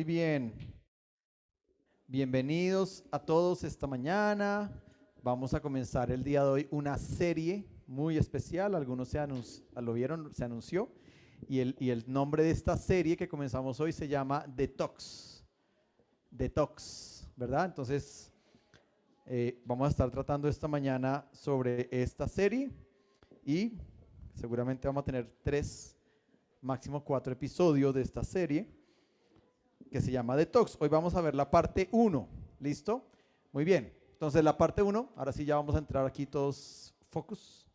Muy bien. Bienvenidos a todos esta mañana. Vamos a comenzar el día de hoy una serie muy especial. Algunos se lo vieron, se anunció. Y el, nombre de esta serie que comenzamos hoy se llama Detox. Detox, ¿verdad? Entonces, eh, vamos a estar tratando esta mañana sobre esta serie y seguramente vamos a tener tres, máximo cuatro episodios de esta serie que se llama Detox. Hoy vamos a ver la parte 1. ¿Listo? Muy bien. Entonces la parte 1, ahora sí ya vamos a entrar aquí todos focus,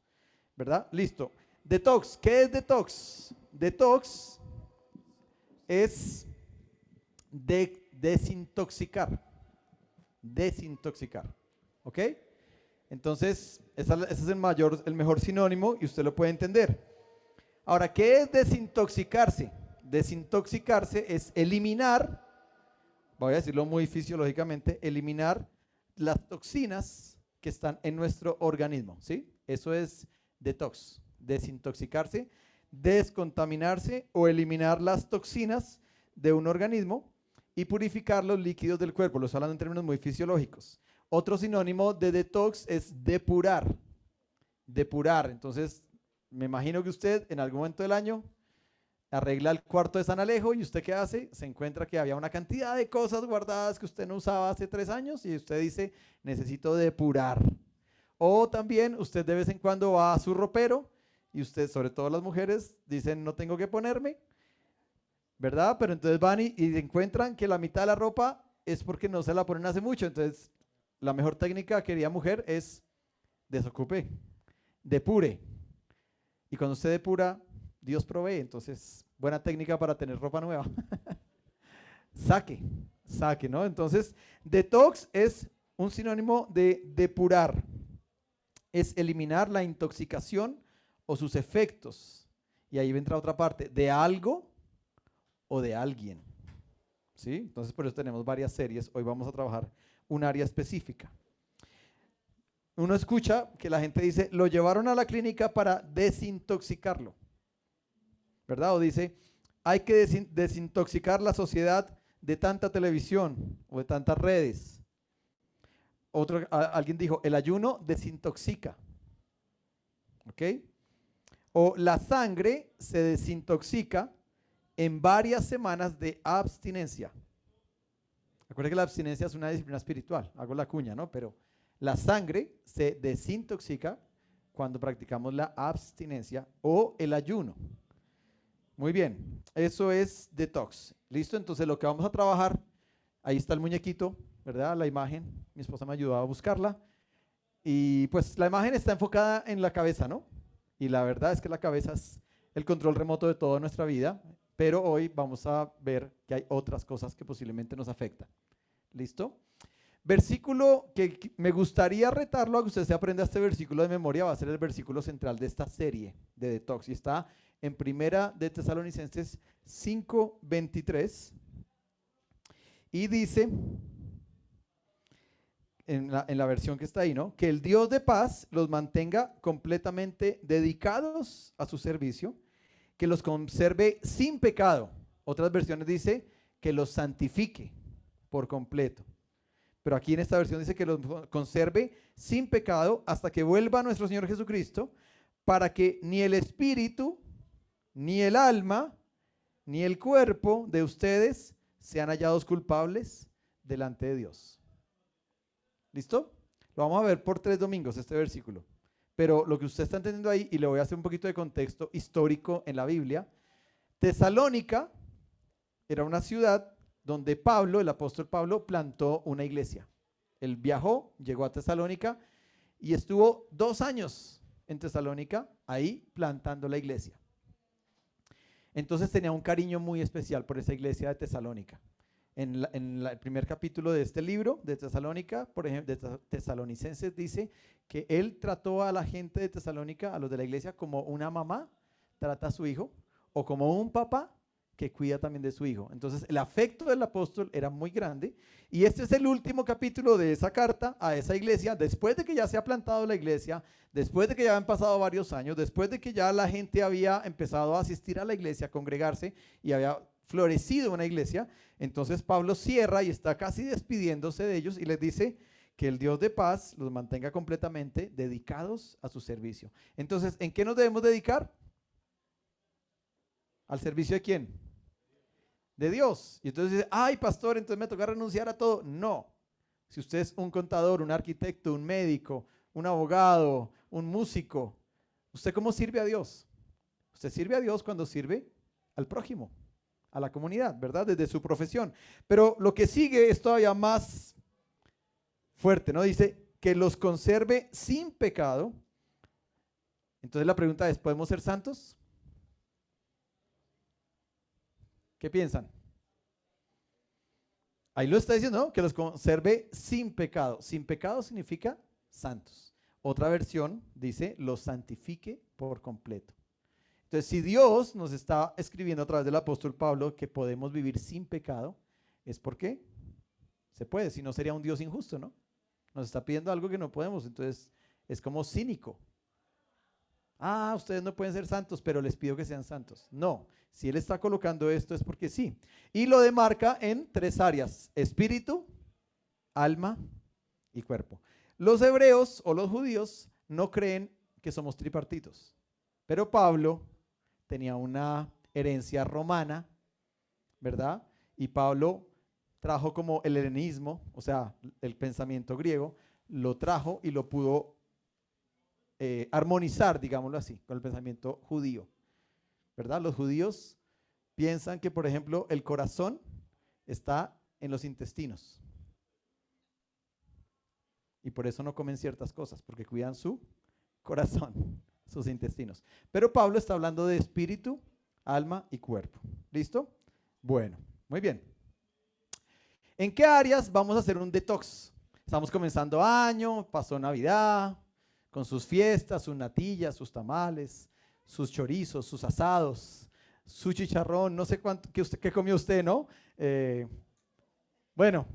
¿verdad? Listo. Detox, ¿qué es detox? Detox es de desintoxicar. Desintoxicar. ¿Ok? Entonces, ese es el, mayor, el mejor sinónimo y usted lo puede entender. Ahora, ¿qué es desintoxicarse? Desintoxicarse es eliminar, voy a decirlo muy fisiológicamente, eliminar las toxinas que están en nuestro organismo, ¿sí? Eso es detox, desintoxicarse, descontaminarse o eliminar las toxinas de un organismo y purificar los líquidos del cuerpo. Lo estoy hablando en términos muy fisiológicos. Otro sinónimo de detox es depurar. Depurar. Entonces, me imagino que usted en algún momento del año arregla el cuarto de San Alejo y usted qué hace? Se encuentra que había una cantidad de cosas guardadas que usted no usaba hace tres años y usted dice, necesito depurar. O también usted de vez en cuando va a su ropero y usted, sobre todo las mujeres, dicen, no tengo que ponerme, ¿verdad? Pero entonces van y, encuentran que la mitad de la ropa es porque no se la ponen hace mucho. Entonces, la mejor técnica, querida mujer, es desocupe, depure. Y cuando usted depura, Dios provee. Entonces, buena técnica para tener ropa nueva. saque, saque, ¿no? Entonces, detox es un sinónimo de depurar. Es eliminar la intoxicación o sus efectos. Y ahí vendrá otra parte, de algo o de alguien. ¿Sí? Entonces, por eso tenemos varias series. Hoy vamos a trabajar un área específica. Uno escucha que la gente dice, lo llevaron a la clínica para desintoxicarlo. ¿Verdad? O dice, hay que desintoxicar la sociedad de tanta televisión o de tantas redes. Otro, alguien dijo, el ayuno desintoxica. ¿Ok? O la sangre se desintoxica en varias semanas de abstinencia. Acuérdense que la abstinencia es una disciplina espiritual, hago la cuña, ¿no? Pero la sangre se desintoxica cuando practicamos la abstinencia o el ayuno. Muy bien, eso es detox. ¿Listo? Entonces lo que vamos a trabajar, ahí está el muñequito, ¿verdad? La imagen, mi esposa me ayudó a buscarla. Y pues la imagen está enfocada en la cabeza, ¿no? Y la verdad es que la cabeza es el control remoto de toda nuestra vida, pero hoy vamos a ver que hay otras cosas que posiblemente nos afectan. ¿Listo? Versículo que me gustaría retarlo a que usted se aprenda este versículo de memoria, va a ser el versículo central de esta serie de detox. Y está en Primera de Tesalonicenses 5:23 y dice, en la, versión que está ahí, ¿no? Que el Dios de paz los mantenga completamente dedicados a su servicio, que los conserve sin pecado. Otras versiones dice que los santifique por completo. Pero aquí en esta versión dice que los conserve sin pecado hasta que vuelva nuestro Señor Jesucristo, para que ni el espíritu ni el alma, ni el cuerpo de ustedes sean hallados culpables delante de Dios. ¿Listo? Lo vamos a ver por tres domingos, este versículo. Pero lo que usted está entendiendo ahí, y le voy a hacer un poquito de contexto histórico en la Biblia, Tesalónica era una ciudad donde Pablo, el apóstol Pablo, plantó una iglesia. Él viajó, llegó a Tesalónica y estuvo dos años en Tesalónica ahí plantando la iglesia. Entonces tenía un cariño muy especial por esa iglesia de Tesalónica. En, el primer capítulo de este libro de Tesalónica, por ejemplo, de Tesalonicenses, dice que él trató a la gente de Tesalónica, a los de la iglesia, como una mamá trata a su hijo, o como un papá que cuida también de su hijo. Entonces el afecto del apóstol era muy grande y este es el último capítulo de esa carta a esa iglesia, después de que ya se ha plantado la iglesia, después de que ya han pasado varios años, después de que ya la gente había empezado a asistir a la iglesia, a congregarse y había florecido una iglesia. Entonces Pablo cierra y está casi despidiéndose de ellos y les dice que el Dios de paz los mantenga completamente dedicados a su servicio. Entonces, ¿en qué nos debemos dedicar? ¿Al servicio de quién? De Dios. Y entonces dice, ay, pastor, entonces me toca renunciar a todo. No. Si usted es un contador, un arquitecto, un médico, un abogado, un músico, ¿usted cómo sirve a Dios? Usted sirve a Dios cuando sirve al prójimo, a la comunidad, ¿verdad? Desde su profesión. Pero lo que sigue es todavía más fuerte, ¿no? Dice que los conserve sin pecado. Entonces la pregunta es, ¿podemos ser santos? ¿Qué piensan? Ahí lo está diciendo, ¿no? Que los conserve sin pecado. Sin pecado significa santos. Otra versión dice, los santifique por completo. Entonces, si Dios nos está escribiendo a través del apóstol Pablo que podemos vivir sin pecado, es porque se puede, si no sería un Dios injusto, ¿no? Nos está pidiendo algo que no podemos, entonces es como cínico. Ah, ustedes no pueden ser santos, pero les pido que sean santos. No, si Él está colocando esto es porque sí. Y lo demarca en tres áreas, espíritu, alma y cuerpo. Los hebreos o los judíos no creen que somos tripartitos, pero Pablo tenía una herencia romana, ¿verdad? Y Pablo trajo como el helenismo, o sea, el pensamiento griego, lo trajo y lo pudo eh, armonizar, digámoslo así, con el pensamiento judío, ¿verdad? Los judíos piensan que, por ejemplo, el corazón está en los intestinos. Y por eso no comen ciertas cosas, porque cuidan su corazón sus intestinos. Pero Pablo está hablando de espíritu, alma y cuerpo. ¿Listo? Bueno, muy bien. ¿En qué áreas vamos a hacer un detox? Estamos comenzando año, pasó Navidad, con sus fiestas, sus natillas, sus tamales, sus chorizos, sus asados, su chicharrón, no sé cuánto, qué, usted, qué comió usted, ¿no? Eh, bueno,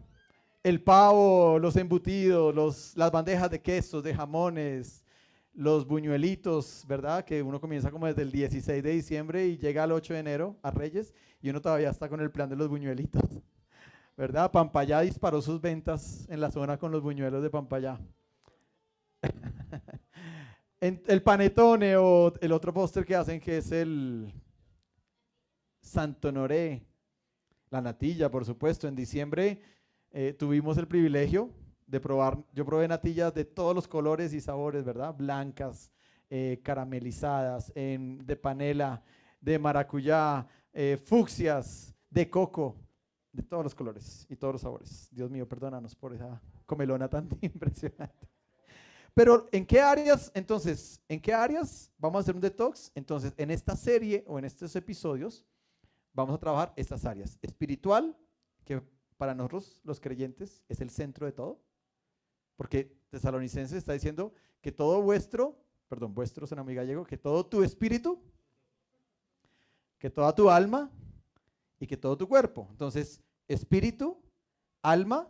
el pavo, los embutidos, los, las bandejas de quesos, de jamones, los buñuelitos, ¿verdad? Que uno comienza como desde el 16 de diciembre y llega al 8 de enero a Reyes y uno todavía está con el plan de los buñuelitos, ¿verdad? Pampayá disparó sus ventas en la zona con los buñuelos de Pampayá. el panetone o el otro póster que hacen que es el Santo Noré, la natilla, por supuesto. En diciembre eh, tuvimos el privilegio de probar, yo probé natillas de todos los colores y sabores, ¿verdad? Blancas, eh, caramelizadas, de panela, de maracuyá, eh, fucsias, de coco, de todos los colores y todos los sabores. Dios mío, perdónanos por esa comelona tan impresionante. Pero ¿en qué áreas? Entonces, ¿en qué áreas vamos a hacer un detox? Entonces, en esta serie o en estos episodios vamos a trabajar estas áreas. Espiritual, que para nosotros los creyentes es el centro de todo. Porque Tesalonicenses está diciendo que todo vuestro, perdón, vuestro es muy gallego, que todo tu espíritu, que toda tu alma y que todo tu cuerpo. Entonces, espíritu, alma,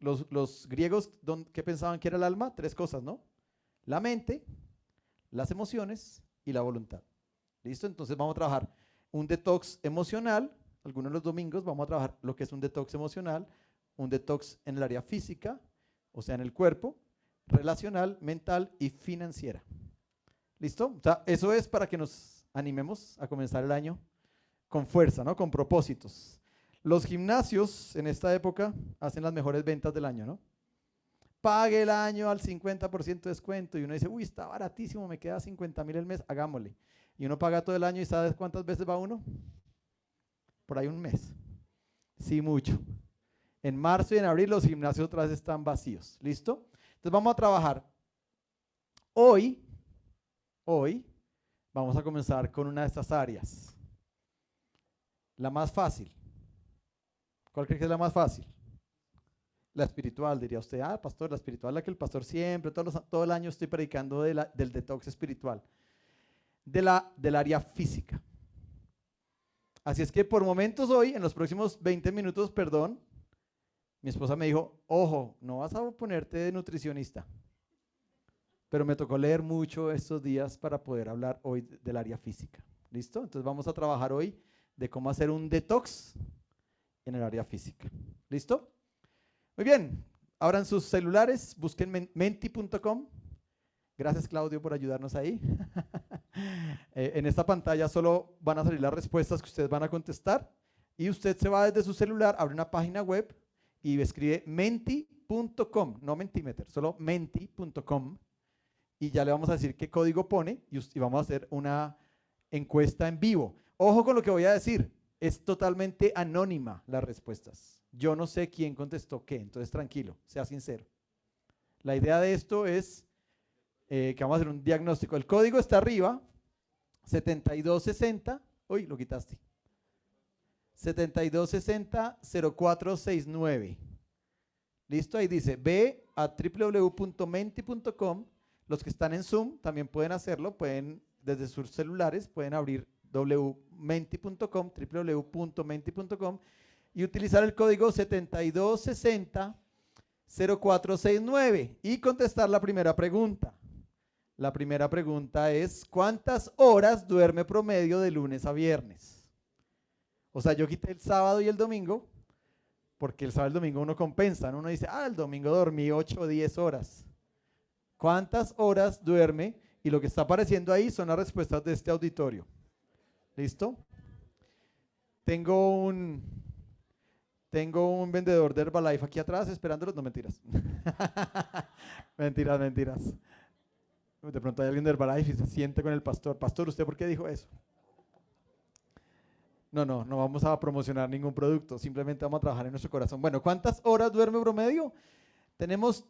los, los griegos, ¿qué pensaban que era el alma? Tres cosas, ¿no? La mente, las emociones y la voluntad. ¿Listo? Entonces vamos a trabajar un detox emocional. Algunos de los domingos vamos a trabajar lo que es un detox emocional, un detox en el área física, o sea, en el cuerpo, relacional, mental y financiera. ¿Listo? O sea, eso es para que nos animemos a comenzar el año con fuerza, ¿no? Con propósitos. Los gimnasios en esta época hacen las mejores ventas del año, ¿no? Pague el año al 50% de descuento y uno dice, uy, está baratísimo, me queda 50 mil el mes, hagámosle. Y uno paga todo el año y ¿sabes cuántas veces va uno? Por ahí un mes. Sí, mucho. En marzo y en abril los gimnasios otra vez están vacíos. ¿Listo? Entonces vamos a trabajar. Hoy, hoy, vamos a comenzar con una de estas áreas. La más fácil. ¿Cuál cree que es la más fácil? La espiritual, diría usted. Ah, pastor, la espiritual, la que el pastor siempre, todo el año estoy predicando de la, del detox espiritual. De la, del área física. Así es que por momentos hoy, en los próximos 20 minutos, perdón, mi esposa me dijo, ojo, no vas a ponerte de nutricionista. Pero me tocó leer mucho estos días para poder hablar hoy del área física. ¿Listo? Entonces vamos a trabajar hoy de cómo hacer un detox en el área física. ¿Listo? Muy bien, abran sus celulares, busquen menti.com. Gracias Claudio por ayudarnos ahí. Eh, en esta pantalla solo van a salir las respuestas que ustedes van a contestar y usted se va desde su celular, abre una página web y escribe menti.com, no mentimeter, solo menti.com y ya le vamos a decir qué código pone y vamos a hacer una encuesta en vivo. Ojo con lo que voy a decir, es totalmente anónima las respuestas. Yo no sé quién contestó qué, entonces tranquilo, sea sincero. La idea de esto es eh, que vamos a hacer un diagnóstico. El código está arriba, 7260, uy, lo quitaste. 7260-0469. Listo, ahí dice, ve a www.menti.com. Los que están en Zoom también pueden hacerlo, pueden desde sus celulares, pueden abrir www.menti.com, www.menti.com y utilizar el código 7260-0469 y contestar la primera pregunta. La primera pregunta es, ¿cuántas horas duerme promedio de lunes a viernes? O sea, yo quité el sábado y el domingo, porque el sábado y el domingo uno compensa. Uno dice, ah, el domingo dormí 8 o 10 horas. ¿Cuántas horas duerme? Y lo que está apareciendo ahí son las respuestas de este auditorio. ¿Listo? Tengo un, tengo un vendedor de Herbalife aquí atrás esperándolo. No, mentiras. mentiras, mentiras. De pronto hay alguien de Herbalife y se siente con el pastor. Pastor, ¿usted por qué dijo eso? No, no, no vamos a promocionar ningún producto. Simplemente vamos a trabajar en nuestro corazón. Bueno, ¿cuántas horas duerme promedio? Tenemos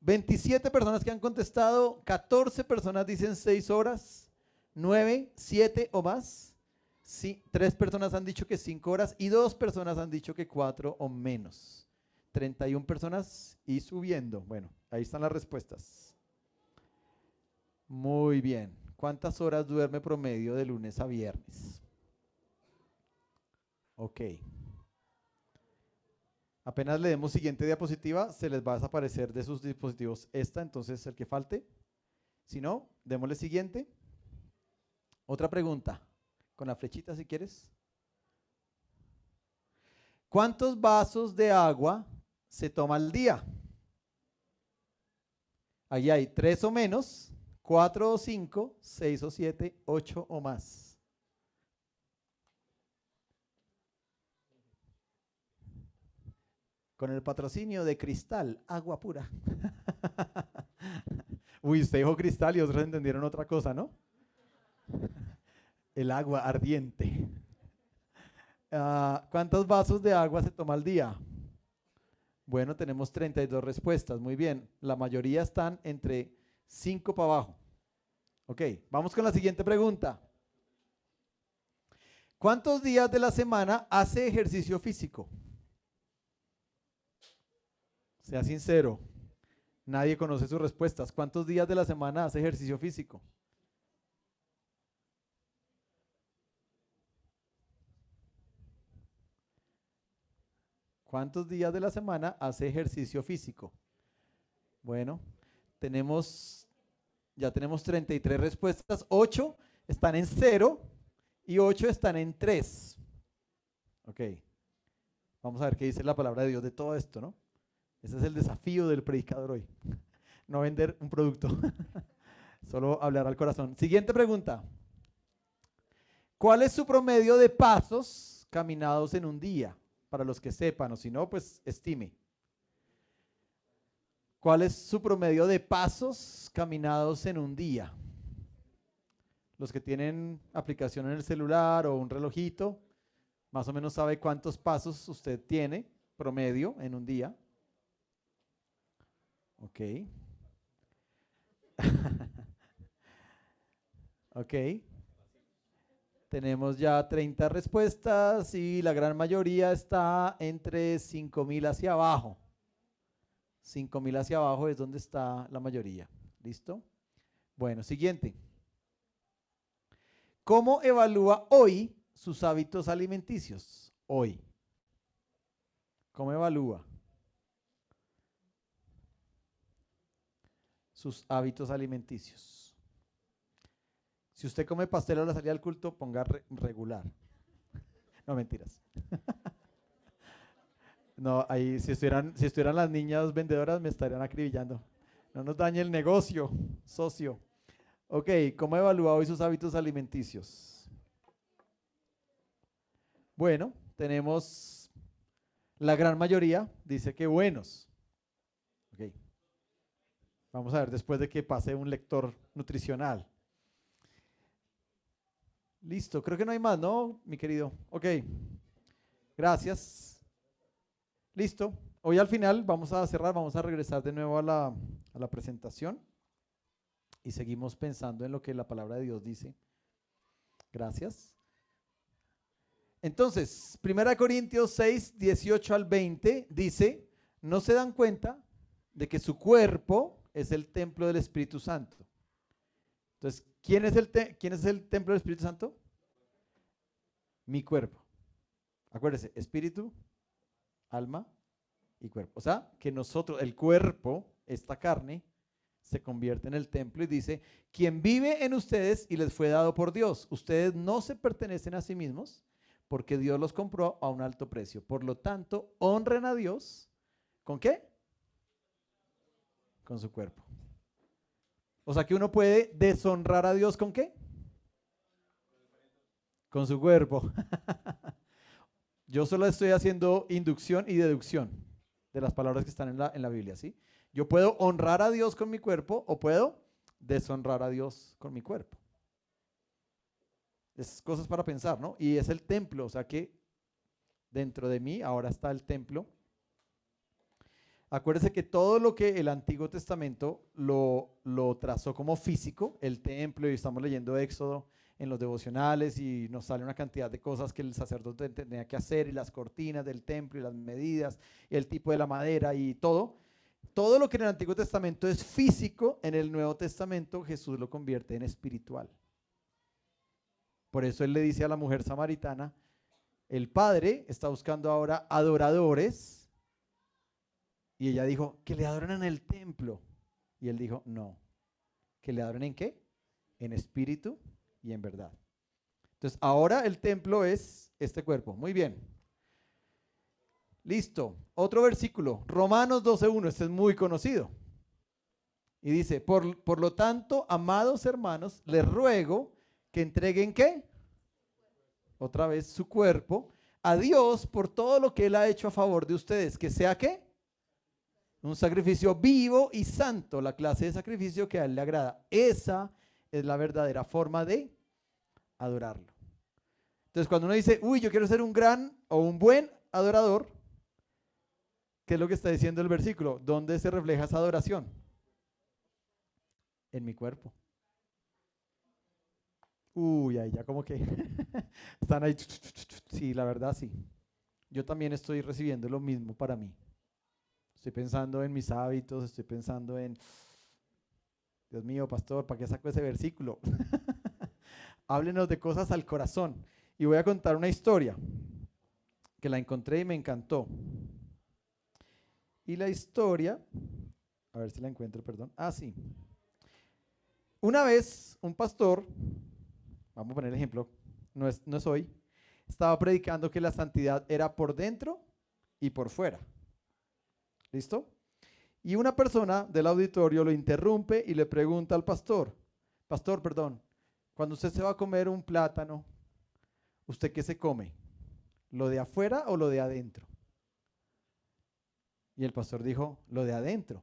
27 personas que han contestado. 14 personas dicen 6 horas. 9, 7 o más. Sí, tres personas han dicho que cinco horas y dos personas han dicho que cuatro o menos. 31 personas y subiendo. Bueno, ahí están las respuestas. Muy bien. ¿Cuántas horas duerme promedio de lunes a viernes? Ok. Apenas le demos siguiente diapositiva, se les va a desaparecer de sus dispositivos esta, entonces el que falte. Si no, démosle siguiente. Otra pregunta con la flechita si quieres. ¿Cuántos vasos de agua se toma al día? Allí hay tres o menos, cuatro o cinco, seis o siete, ocho o más. Con el patrocinio de Cristal, agua pura. Uy, usted dijo Cristal y otros entendieron otra cosa, ¿no? El agua ardiente. Ah, ¿Cuántos vasos de agua se toma al día? Bueno, tenemos 32 respuestas. Muy bien. La mayoría están entre 5 para abajo. Ok, vamos con la siguiente pregunta. ¿Cuántos días de la semana hace ejercicio físico? Sea sincero. Nadie conoce sus respuestas. ¿Cuántos días de la semana hace ejercicio físico? ¿Cuántos días de la semana hace ejercicio físico? Bueno, tenemos, ya tenemos 33 respuestas, 8 están en 0 y 8 están en 3. Ok, vamos a ver qué dice la palabra de Dios de todo esto, ¿no? Ese es el desafío del predicador hoy, no vender un producto, solo hablar al corazón. Siguiente pregunta. ¿Cuál es su promedio de pasos caminados en un día? Para los que sepan, o si no, pues estime. ¿Cuál es su promedio de pasos caminados en un día? Los que tienen aplicación en el celular o un relojito, más o menos sabe cuántos pasos usted tiene promedio en un día. Ok. ok. Tenemos ya 30 respuestas y la gran mayoría está entre 5.000 hacia abajo. 5.000 hacia abajo es donde está la mayoría. ¿Listo? Bueno, siguiente. ¿Cómo evalúa hoy sus hábitos alimenticios? Hoy. ¿Cómo evalúa? Sus hábitos alimenticios. Si usted come pastel a la salida del culto, ponga regular. No, mentiras. no, ahí si estuvieran, si estuvieran las niñas vendedoras me estarían acribillando. No nos dañe el negocio, socio. Ok, ¿cómo ha evaluado hoy sus hábitos alimenticios? Bueno, tenemos la gran mayoría, dice que buenos. Ok. Vamos a ver después de que pase un lector nutricional. Listo, creo que no hay más, ¿no, mi querido? Ok, gracias. Listo. Hoy al final vamos a cerrar, vamos a regresar de nuevo a la, a la presentación y seguimos pensando en lo que la palabra de Dios dice. Gracias. Entonces, 1 Corintios 6, 18 al 20 dice, no se dan cuenta de que su cuerpo es el templo del Espíritu Santo. Entonces, ¿quién es el, ¿quién es el templo del Espíritu Santo? Mi cuerpo. Acuérdese, espíritu, alma y cuerpo. O sea, que nosotros, el cuerpo, esta carne, se convierte en el templo y dice, quien vive en ustedes y les fue dado por Dios. Ustedes no se pertenecen a sí mismos porque Dios los compró a un alto precio. Por lo tanto, honren a Dios. ¿Con qué? Con su cuerpo. O sea que uno puede deshonrar a Dios con qué? Con su cuerpo. Yo solo estoy haciendo inducción y deducción de las palabras que están en la, en la Biblia, ¿sí? Yo puedo honrar a Dios con mi cuerpo o puedo deshonrar a Dios con mi cuerpo. Es cosas para pensar, ¿no? Y es el templo, o sea que dentro de mí ahora está el templo. Acuérdese que todo lo que el Antiguo Testamento lo, trazó como físico, el templo, y estamos leyendo Éxodo en los devocionales y nos sale una cantidad de cosas que el sacerdote tenía que hacer y las cortinas del templo y las medidas y el tipo de la madera y todo. Todo lo que en el Antiguo Testamento es físico, en el Nuevo Testamento Jesús lo convierte en espiritual. Por eso él le dice a la mujer samaritana, el Padre está buscando ahora adoradores. Y ella dijo, que le adoren en el templo. Y él dijo, no, que le adoren en qué? En espíritu y en verdad. Entonces, ahora el templo es este cuerpo. Muy bien. Listo. Otro versículo, Romanos 12.1, este es muy conocido. Y dice, por, por, lo tanto, amados hermanos, les ruego que entreguen qué? Otra vez su cuerpo a Dios por todo lo que Él ha hecho a favor de ustedes. Que sea qué? Un sacrificio vivo y santo, la clase de sacrificio que a Él le agrada. Esa es la verdadera forma de adorarlo. Entonces, cuando uno dice, uy, yo quiero ser un gran o un buen adorador, ¿Qué es lo que está diciendo el versículo? ¿Dónde se refleja esa adoración? En mi cuerpo. Uy, ahí ya como que están ahí. Sí, la verdad sí. Yo también estoy recibiendo lo mismo para mí. Estoy pensando en mis hábitos, estoy pensando en, Dios mío, pastor, ¿para qué saco ese versículo? Háblenos de cosas al corazón. Y voy a contar una historia que la encontré y me encantó. Y la historia, a ver si la encuentro, perdón. Ah, sí. Una vez un pastor, vamos a poner el ejemplo, no es, no es hoy, estaba predicando que la santidad era por dentro y por fuera. ¿Listo? Y una persona del auditorio lo interrumpe y le pregunta al pastor, pastor, perdón, cuando usted se va a comer un plátano, ¿usted qué se come? ¿Lo de afuera o lo de adentro? Y el pastor dijo, lo de adentro.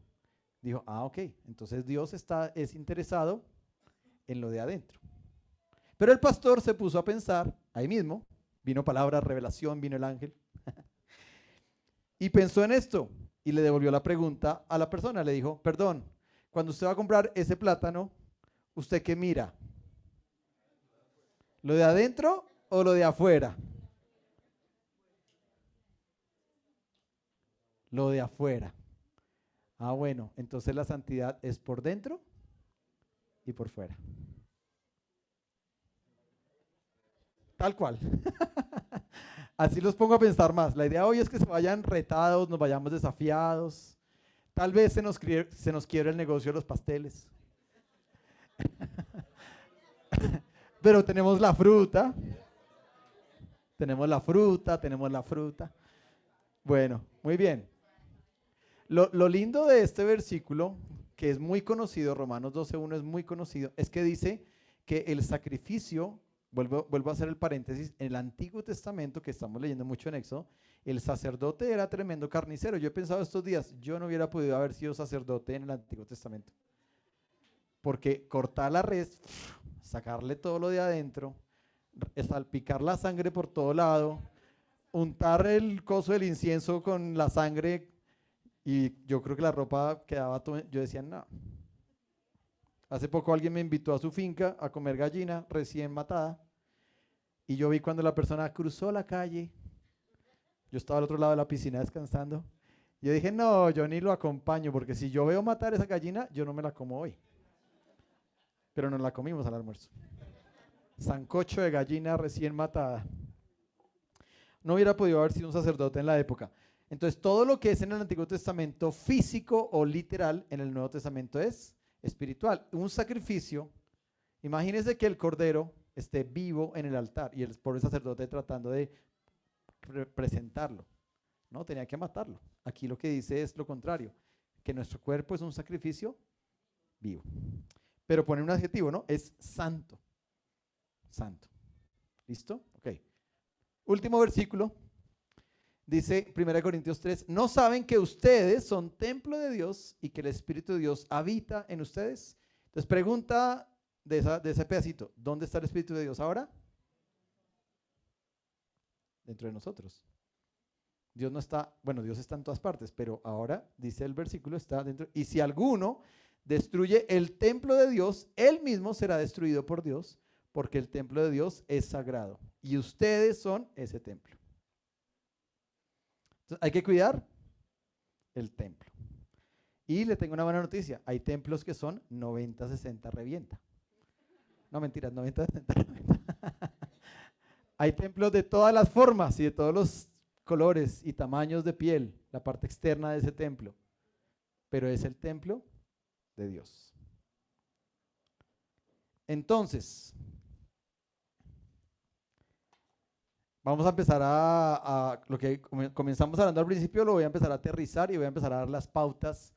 Dijo, ah, ok, entonces Dios está, es interesado en lo de adentro. Pero el pastor se puso a pensar, ahí mismo, vino palabra, revelación, vino el ángel, y pensó en esto y le devolvió la pregunta a la persona. Le dijo, perdón, cuando usted va a comprar ese plátano, ¿usted qué mira? ¿Lo de adentro o lo de afuera? lo de afuera. Ah, bueno, entonces la santidad es por dentro y por fuera. Tal cual. Así los pongo a pensar más. La idea hoy es que se vayan retados, nos vayamos desafiados. Tal vez se nos, se nos quiere el negocio de los pasteles. Pero tenemos la fruta. Tenemos la fruta, tenemos la fruta. Bueno, muy bien. Lo, lo lindo de este versículo, que es muy conocido, Romanos 12.1 es muy conocido, es que dice que el sacrificio, vuelvo, vuelvo a hacer el paréntesis, en el Antiguo Testamento, que estamos leyendo mucho en Éxodo, el sacerdote era tremendo carnicero. Yo he pensado estos días, yo no hubiera podido haber sido sacerdote en el Antiguo Testamento. Porque cortar la res, sacarle todo lo de adentro, salpicar la sangre por todo lado, untar el coso del incienso con la sangre y yo creo que la ropa quedaba yo decía, no. Hace poco alguien me invitó a su finca a comer gallina recién matada y yo vi cuando la persona cruzó la calle yo estaba al otro lado de la piscina descansando. Yo dije, no, yo ni lo acompaño, porque si yo veo matar esa gallina, yo no me la como hoy. Pero nos la comimos al almuerzo. Sancocho de gallina recién matada. No hubiera podido haber sido un sacerdote en la época. Entonces, todo lo que es en el Antiguo Testamento físico o literal, en el Nuevo Testamento es espiritual. Un sacrificio, imagínense que el cordero esté vivo en el altar y el pobre sacerdote tratando de presentarlo. No, tenía que matarlo. Aquí lo que dice es lo contrario, que nuestro cuerpo es un sacrificio vivo. Pero pone un adjetivo, ¿no? Es santo. Santo. ¿Listo? Ok. Último versículo. Dice 1 Corintios 3, ¿no saben que ustedes son templo de Dios y que el Espíritu de Dios habita en ustedes? Entonces pregunta de, de ese pedacito, ¿dónde está el Espíritu de Dios ahora? dentro de nosotros. Dios no está, bueno, Dios está en todas partes, pero ahora dice el versículo, está dentro. Y si alguno destruye el templo de Dios, él mismo será destruido por Dios, porque el templo de Dios es sagrado. Y ustedes son ese templo. Entonces, hay que cuidar el templo. Y le tengo una buena noticia. Hay templos que son 90-60 revienta. No mentiras, 90-60 revienta. Hay templos de todas las formas y de todos los colores y tamaños de piel, la parte externa de ese templo, pero es el templo de Dios. Entonces, vamos a empezar a, lo que comenzamos hablando al principio, lo voy a empezar a aterrizar y voy a empezar a dar las pautas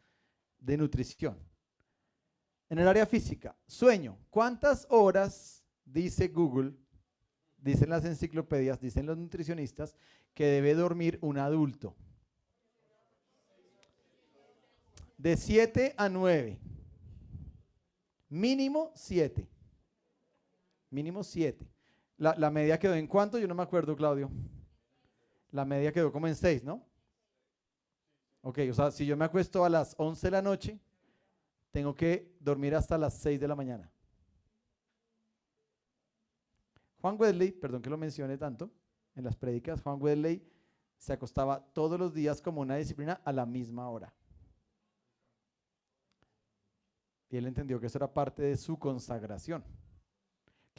de nutrición. En el área física, sueño. ¿Cuántas horas dice Google dicen las enciclopedias, dicen los nutricionistas, que debe dormir un adulto. De 7 a 9. Mínimo 7. Mínimo 7. La, la, media quedó en cuánto? Yo no me acuerdo, Claudio. La media quedó como en 6, ¿no? Ok, o sea, si yo me acuesto a las 11 de la noche, tengo que dormir hasta las 6 de la mañana. Juan Wesley, perdón que lo mencione tanto, en las prédicas, Juan Wesley se acostaba todos los días como una disciplina a la misma hora. Y él entendió que eso era parte de su consagración.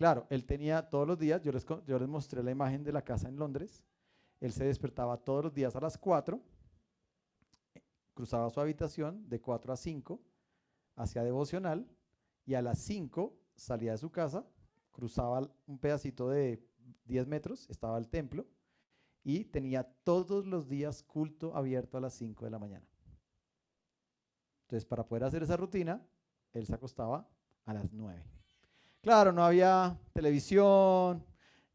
Claro, él tenía todos los días, yo les, yo les mostré la imagen de la casa en Londres, él se despertaba todos los días a las 4, cruzaba su habitación de 4 a 5, hacía devocional y a las 5 salía de su casa, cruzaba un pedacito de 10 metros, estaba el templo, y tenía todos los días culto abierto a las 5 de la mañana. Entonces, para poder hacer esa rutina, él se acostaba a las 9. Claro, no había televisión,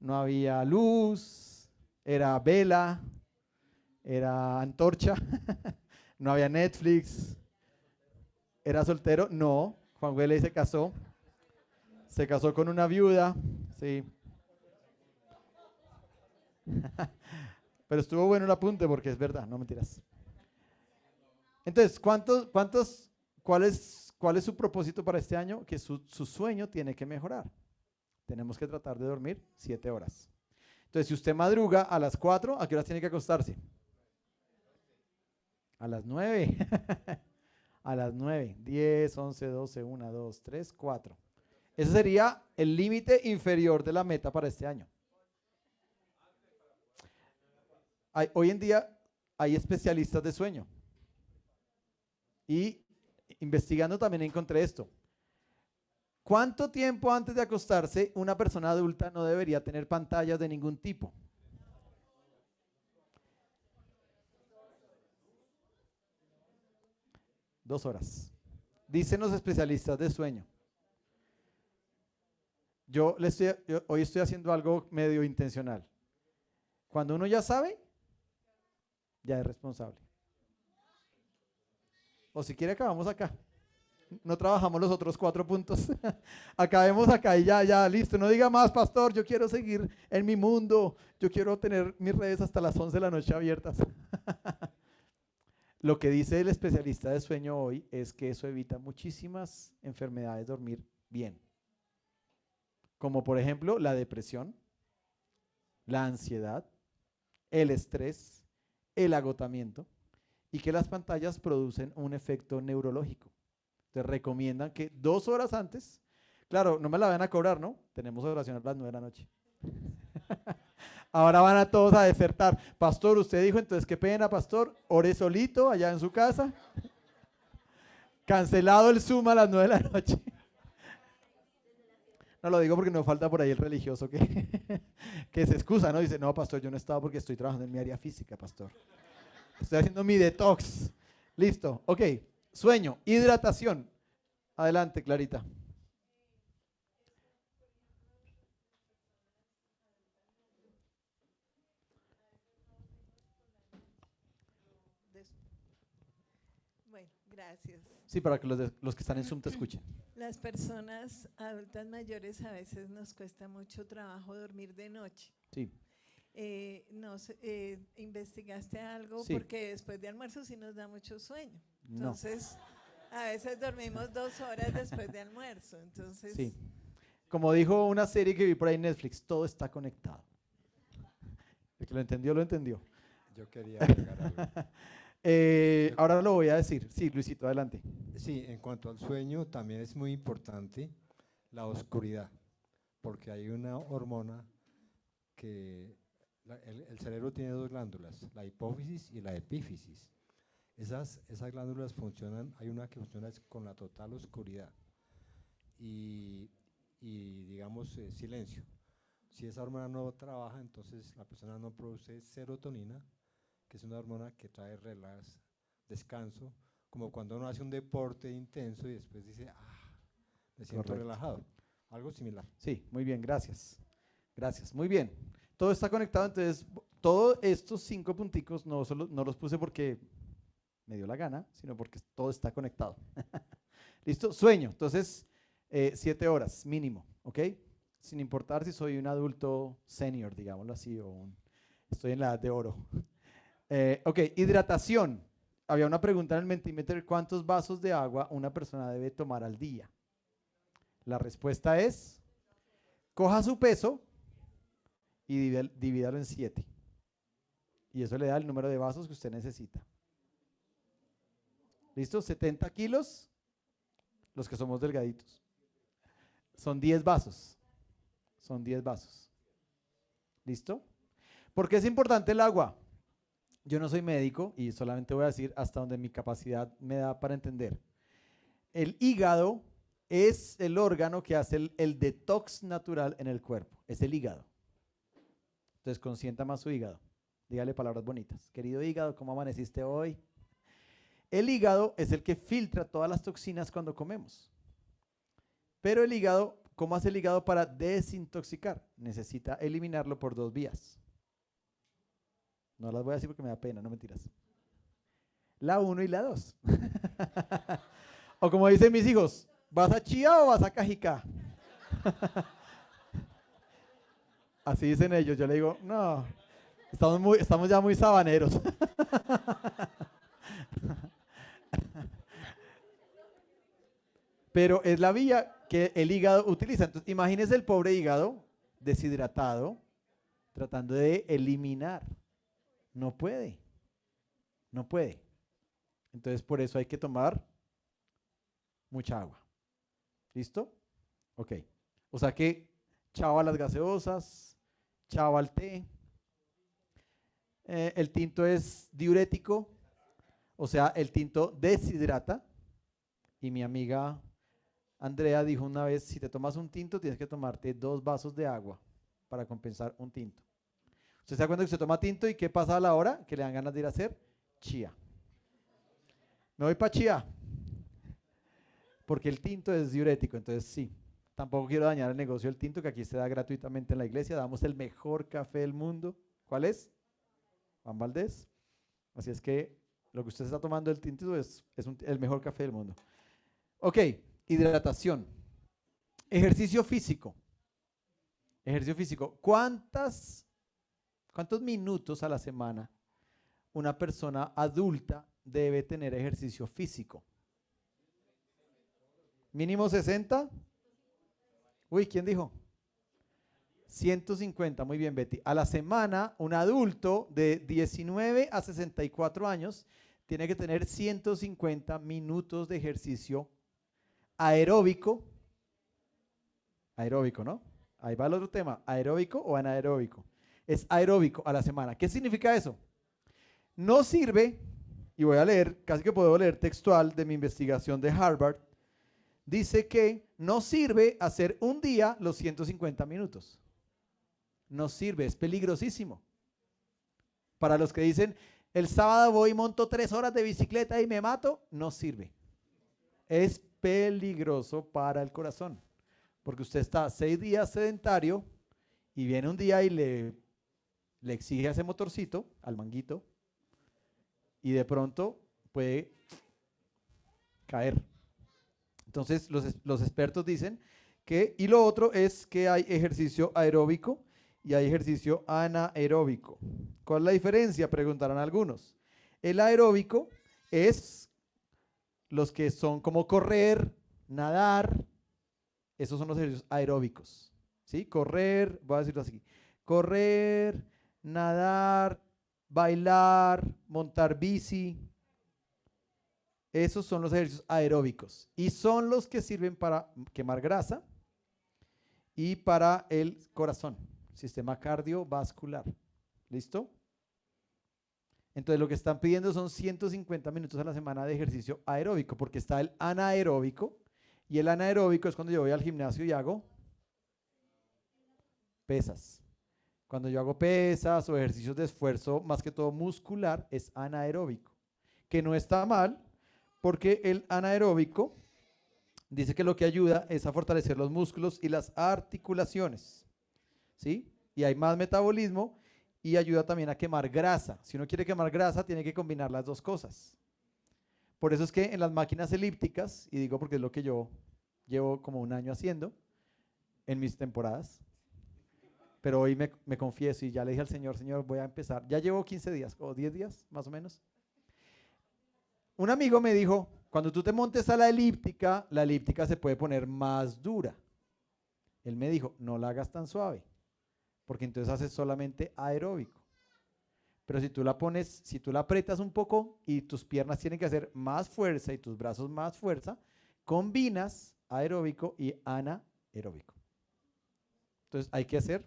no había luz, era vela, era antorcha, no había Netflix. ¿Era soltero? No. Juan Güelle se casó se casó con una viuda, sí. Pero estuvo bueno el apunte porque es verdad, no mentiras. Entonces, ¿cuántos, cuántos, cuál, es, ¿cuál es su propósito para este año? Que su, su sueño tiene que mejorar. Tenemos que tratar de dormir siete horas. Entonces, si usted madruga a las cuatro, ¿a qué horas tiene que acostarse? A las nueve. a las nueve. Diez, once, doce, una, dos, tres, cuatro. Ese sería el límite inferior de la meta para este año. hoy en día hay especialistas de sueño. Y investigando también encontré esto. ¿Cuánto tiempo antes de acostarse una persona adulta no debería tener pantallas de ningún tipo? Dos horas. Dicen los especialistas de sueño. Yo, le estoy, yo hoy estoy haciendo algo medio intencional. Cuando uno ya sabe, ya es responsable. O si quiere, acabamos acá. No trabajamos los otros cuatro puntos. Acabemos acá y ya, ya, listo. No diga más, pastor, yo quiero seguir en mi mundo. Yo quiero tener mis redes hasta las 11 de la noche abiertas. Lo que dice el especialista de sueño hoy es que eso evita muchísimas enfermedades dormir bien. Como por ejemplo la depresión, la ansiedad, el estrés, el agotamiento y que las pantallas producen un efecto neurológico. Entonces recomiendan que dos horas antes, claro, no me la van a cobrar, ¿no? Tenemos oración a las nueve de la noche. Ahora van a todos a desertar. Pastor, usted dijo, entonces qué pena, pastor, ore solito allá en su casa. Cancelado el Zoom a las nueve de la noche. No lo digo porque no falta por ahí el religioso que, que se excusa, ¿no? Dice, no, pastor, yo no estaba porque estoy trabajando en mi área física, pastor. Estoy haciendo mi detox. Listo, ok. Sueño, hidratación. Adelante, Clarita. Bueno, gracias. Sí, para que los, los, que están en Zoom te escuchen. Las personas adultas mayores a veces nos cuesta mucho trabajo dormir de noche. Sí. Eh, nos, eh, ¿Investigaste algo? Porque después de almuerzo sí nos da mucho sueño. Entonces, a veces dormimos dos horas después de almuerzo. Entonces, sí. Como dijo una serie que vi por ahí en Netflix, todo está conectado. El que lo entendió, lo entendió. Yo quería agregar algo. Eh, ahora lo voy a decir. Sí, Luisito, adelante. Sí, en cuanto al sueño, también es muy importante la oscuridad, porque hay una hormona que el, cerebro tiene dos glándulas, la hipófisis y la epífisis. Esas, esas glándulas funcionan, hay una que funciona con la total oscuridad y, digamos, eh, silencio. Si esa hormona no trabaja, entonces la persona no produce serotonina, que es una hormona que trae relax, descanso, como cuando uno hace un deporte intenso y después dice, ah, me siento relajado. Algo similar. Sí, muy bien, gracias. Gracias, muy bien. Todo está conectado, entonces todos estos cinco punticos no, solo, no los puse porque me dio la gana, sino porque todo está conectado. ¿Listo? Sueño, entonces eh, siete horas mínimo, ¿ok? Sin importar si soy un adulto senior, digámoslo así, o un, estoy en la edad de oro. Eh, ok, hidratación. Había una pregunta en el Mentimeter, ¿cuántos vasos de agua una persona debe tomar al día? La respuesta es, coja su peso y divídalo en 7. Y eso le da el número de vasos que usted necesita. ¿Listo? 70 kilos, los que somos delgaditos. Son 10 vasos. Son 10 vasos. ¿Listo? ¿Por qué es importante el agua? Yo no soy médico y solamente voy a decir hasta donde mi capacidad me da para entender. El hígado es el órgano que hace el, el detox natural en el cuerpo. Es el hígado. Entonces consienta más su hígado. Dígale palabras bonitas. Querido hígado, ¿cómo amaneciste hoy? El hígado es el que filtra todas las toxinas cuando comemos. Pero el hígado, ¿cómo hace el hígado para desintoxicar? Necesita eliminarlo por dos vías. No las voy a decir porque me da pena, no mentiras. La 1 y la 2. o como dicen mis hijos, ¿vas a Chía o vas a Cajicá? Así dicen ellos. Yo le digo, no, estamos, muy, estamos ya muy sabaneros. Pero es la vía que el hígado utiliza. Entonces, imagínese el pobre hígado deshidratado tratando de eliminar. No puede. No puede. Entonces, por eso hay que tomar mucha agua. ¿Listo? Ok. O sea que, chao a las gaseosas, chaval té. Eh, el tinto es diurético, o sea, el tinto deshidrata. Y mi amiga Andrea dijo una vez, si te tomas un tinto, tienes que tomarte dos vasos de agua para compensar un tinto. ¿Usted se da cuenta que se toma tinto y qué pasa a la hora? Que le dan ganas de ir a hacer chía. Me voy para chía. porque el tinto es diurético, entonces sí. Tampoco quiero dañar el negocio del tinto, que aquí se da gratuitamente en la iglesia. Damos el mejor café del mundo. ¿Cuál es? Juan Valdés. Así es que lo que usted está tomando el tinto es, el mejor café del mundo. Ok, hidratación. Ejercicio físico. Ejercicio físico. ¿Cuántas, ¿Cuántos minutos a la semana una persona adulta debe tener ejercicio físico? Mínimo 60. Uy, ¿quién dijo? 150, muy bien Betty. A la semana, un adulto de 19 a 64 años tiene que tener 150 minutos de ejercicio aeróbico. Aeróbico, ¿no? Ahí va el otro tema, aeróbico o anaeróbico. Es aeróbico a la semana. ¿Qué significa eso? No sirve, y voy a leer, casi que puedo leer textual de mi investigación de Harvard, dice que no sirve hacer un día los 150 minutos. No sirve, es peligrosísimo. Para los que dicen, el sábado voy y monto tres horas de bicicleta y me mato, no sirve. Es peligroso para el corazón, porque usted está seis días sedentario y viene un día y le, le exige a ese motorcito, al manguito, y de pronto puede caer. Entonces los, los expertos dicen que, y lo otro es que hay ejercicio aeróbico y hay ejercicio anaeróbico. ¿Cuál es la diferencia? Preguntarán algunos. El aeróbico es los que son como correr, nadar, esos son los ejercicios aeróbicos. ¿Sí? Correr, voy a decirlo así. Correr, nadar, bailar, montar bici, esos son los ejercicios aeróbicos y son los que sirven para quemar grasa y para el corazón, sistema cardiovascular. ¿Listo? Entonces lo que están pidiendo son 150 minutos a la semana de ejercicio aeróbico, porque está el anaeróbico y el anaeróbico es cuando yo voy al gimnasio y hago pesas. Cuando yo hago pesas o ejercicios de esfuerzo, más que todo muscular, es anaeróbico, que no está mal, porque el anaeróbico dice que lo que ayuda es a fortalecer los músculos y las articulaciones. ¿Sí? Y hay más metabolismo y ayuda también a quemar grasa. Si uno quiere quemar grasa, tiene que combinar las dos cosas. Por eso es que en las máquinas elípticas, y digo porque es lo que yo llevo como un año haciendo en mis temporadas, pero hoy me, me confieso y ya le dije al Señor, Señor, voy a empezar. Ya llevo 15 días o 10 días más o menos un amigo me dijo, cuando tú te montes a la elíptica, la elíptica se puede poner más dura. Él me dijo, no la hagas tan suave, porque entonces haces solamente aeróbico. Pero si tú la pones, si tú la aprietas un poco y tus piernas tienen que hacer más fuerza y tus brazos más fuerza, combinas aeróbico y anaeróbico. Entonces hay que hacer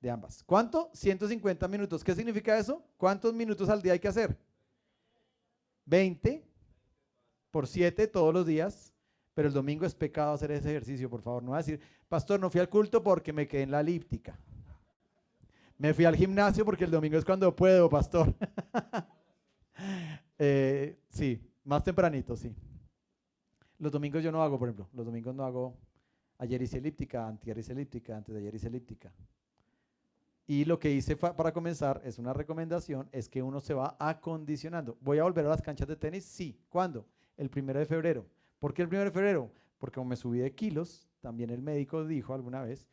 de ambas. ¿Cuánto? 150 minutos. ¿Qué significa eso? ¿Cuántos minutos al día hay que hacer? 20 por 7 todos los días, pero el domingo es pecado hacer ese ejercicio, por favor. No va a decir, pastor, no fui al culto porque me quedé en la elíptica. Me fui al gimnasio porque el domingo es cuando puedo, pastor. Eh, sí, más tempranito, sí. Los domingos yo no hago, por ejemplo. Los domingos no hago. Ayer hice elíptica, antier hice elíptica, antes de ayer hice elíptica. Y lo que hice para comenzar, es una recomendación, es que uno se va acondicionando. ¿Voy a volver a las canchas de tenis? Sí. ¿Cuándo? El primero de febrero. ¿Por qué el primero de febrero? Porque como me subí de kilos, también el médico dijo alguna vez,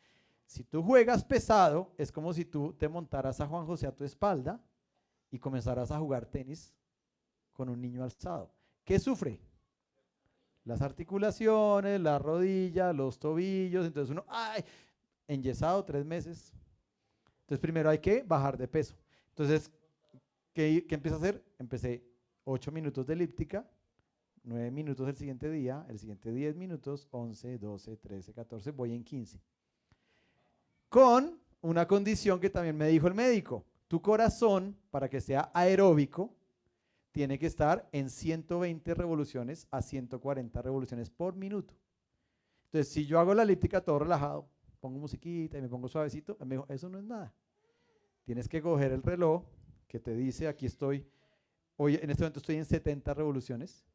si tú juegas pesado, es como si tú te montaras a Juan José a tu espalda y comenzaras a jugar tenis con un niño alzado. ¿Qué sufre? Las articulaciones, la rodilla, los tobillos. Entonces uno, ¡ay! Enyesado tres meses, entonces, primero hay que bajar de peso. Entonces, ¿qué, qué a hacer? Empecé 8 minutos de elíptica, 9 minutos el siguiente día, el siguiente 10 minutos, 11, 12, 13, 14, voy en 15. Con una condición que también me dijo el médico, tu corazón, para que sea aeróbico, tiene que estar en 120 revoluciones a 140 revoluciones por minuto. Entonces, si yo hago la elíptica todo relajado, pongo musiquita y me pongo suavecito, me dijo, eso no es nada. Tienes que coger el reloj que te dice, aquí estoy, hoy en este momento estoy en 70 revoluciones,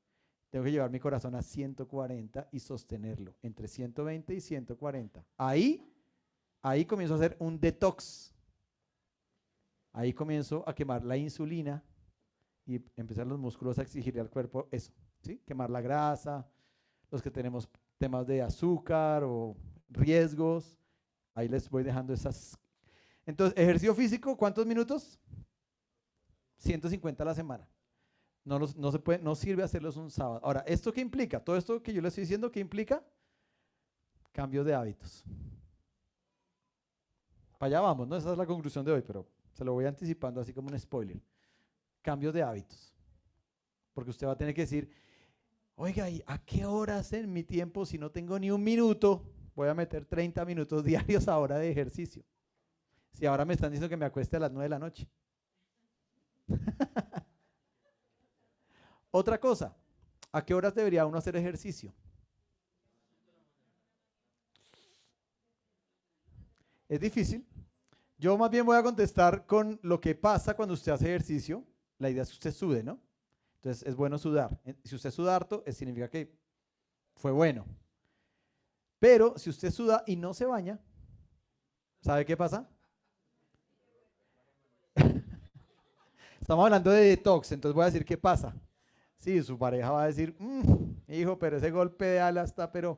tengo que llevar mi corazón a 140 y sostenerlo entre 120 y 140. Ahí, ahí comienzo a hacer un detox. Ahí comienzo a quemar la insulina y empezar los músculos a exigirle al cuerpo eso, ¿sí? Quemar la grasa, los que tenemos temas de azúcar o riesgos, ahí les voy dejando esas. Entonces, ejercicio físico, ¿cuántos minutos? 150 a la semana. No, no, se puede, no sirve hacerlos un sábado. Ahora, ¿esto qué implica? Todo esto que yo le estoy diciendo, ¿qué implica? Cambio de hábitos. Para allá vamos, ¿no? Esa es la conclusión de hoy, pero se lo voy anticipando así como un spoiler. Cambios de hábitos. Porque usted va a tener que decir, oiga, ¿y a qué horas en mi tiempo, si no tengo ni un minuto, voy a meter 30 minutos diarios ahora de ejercicio? Si ahora me están diciendo que me acueste a las 9 de la noche. Otra cosa, ¿a qué horas debería uno hacer ejercicio? Es difícil. Yo más bien voy a contestar con lo que pasa cuando usted hace ejercicio. La idea es que usted sude, ¿no? Entonces es bueno sudar. Si usted suda harto, significa que fue bueno. Pero si usted suda y no se baña, ¿sabe qué pasa? Estamos hablando de detox, entonces voy a decir qué pasa. Sí, su pareja va a decir, mm, hijo, pero ese golpe de ala está, pero...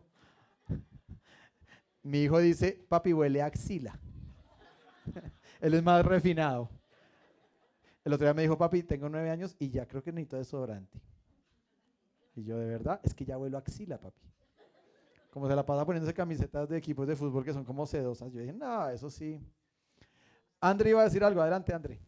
Mi hijo dice, papi, huele a axila. Él es más refinado. El otro día me dijo, papi, tengo nueve años y ya creo que necesito desodorante. Y yo, de verdad, es que ya huelo a axila, papi. Como se la pasa poniéndose camisetas de equipos de fútbol que son como sedosas. Yo dije, no, eso sí. André iba a decir algo. Adelante, André.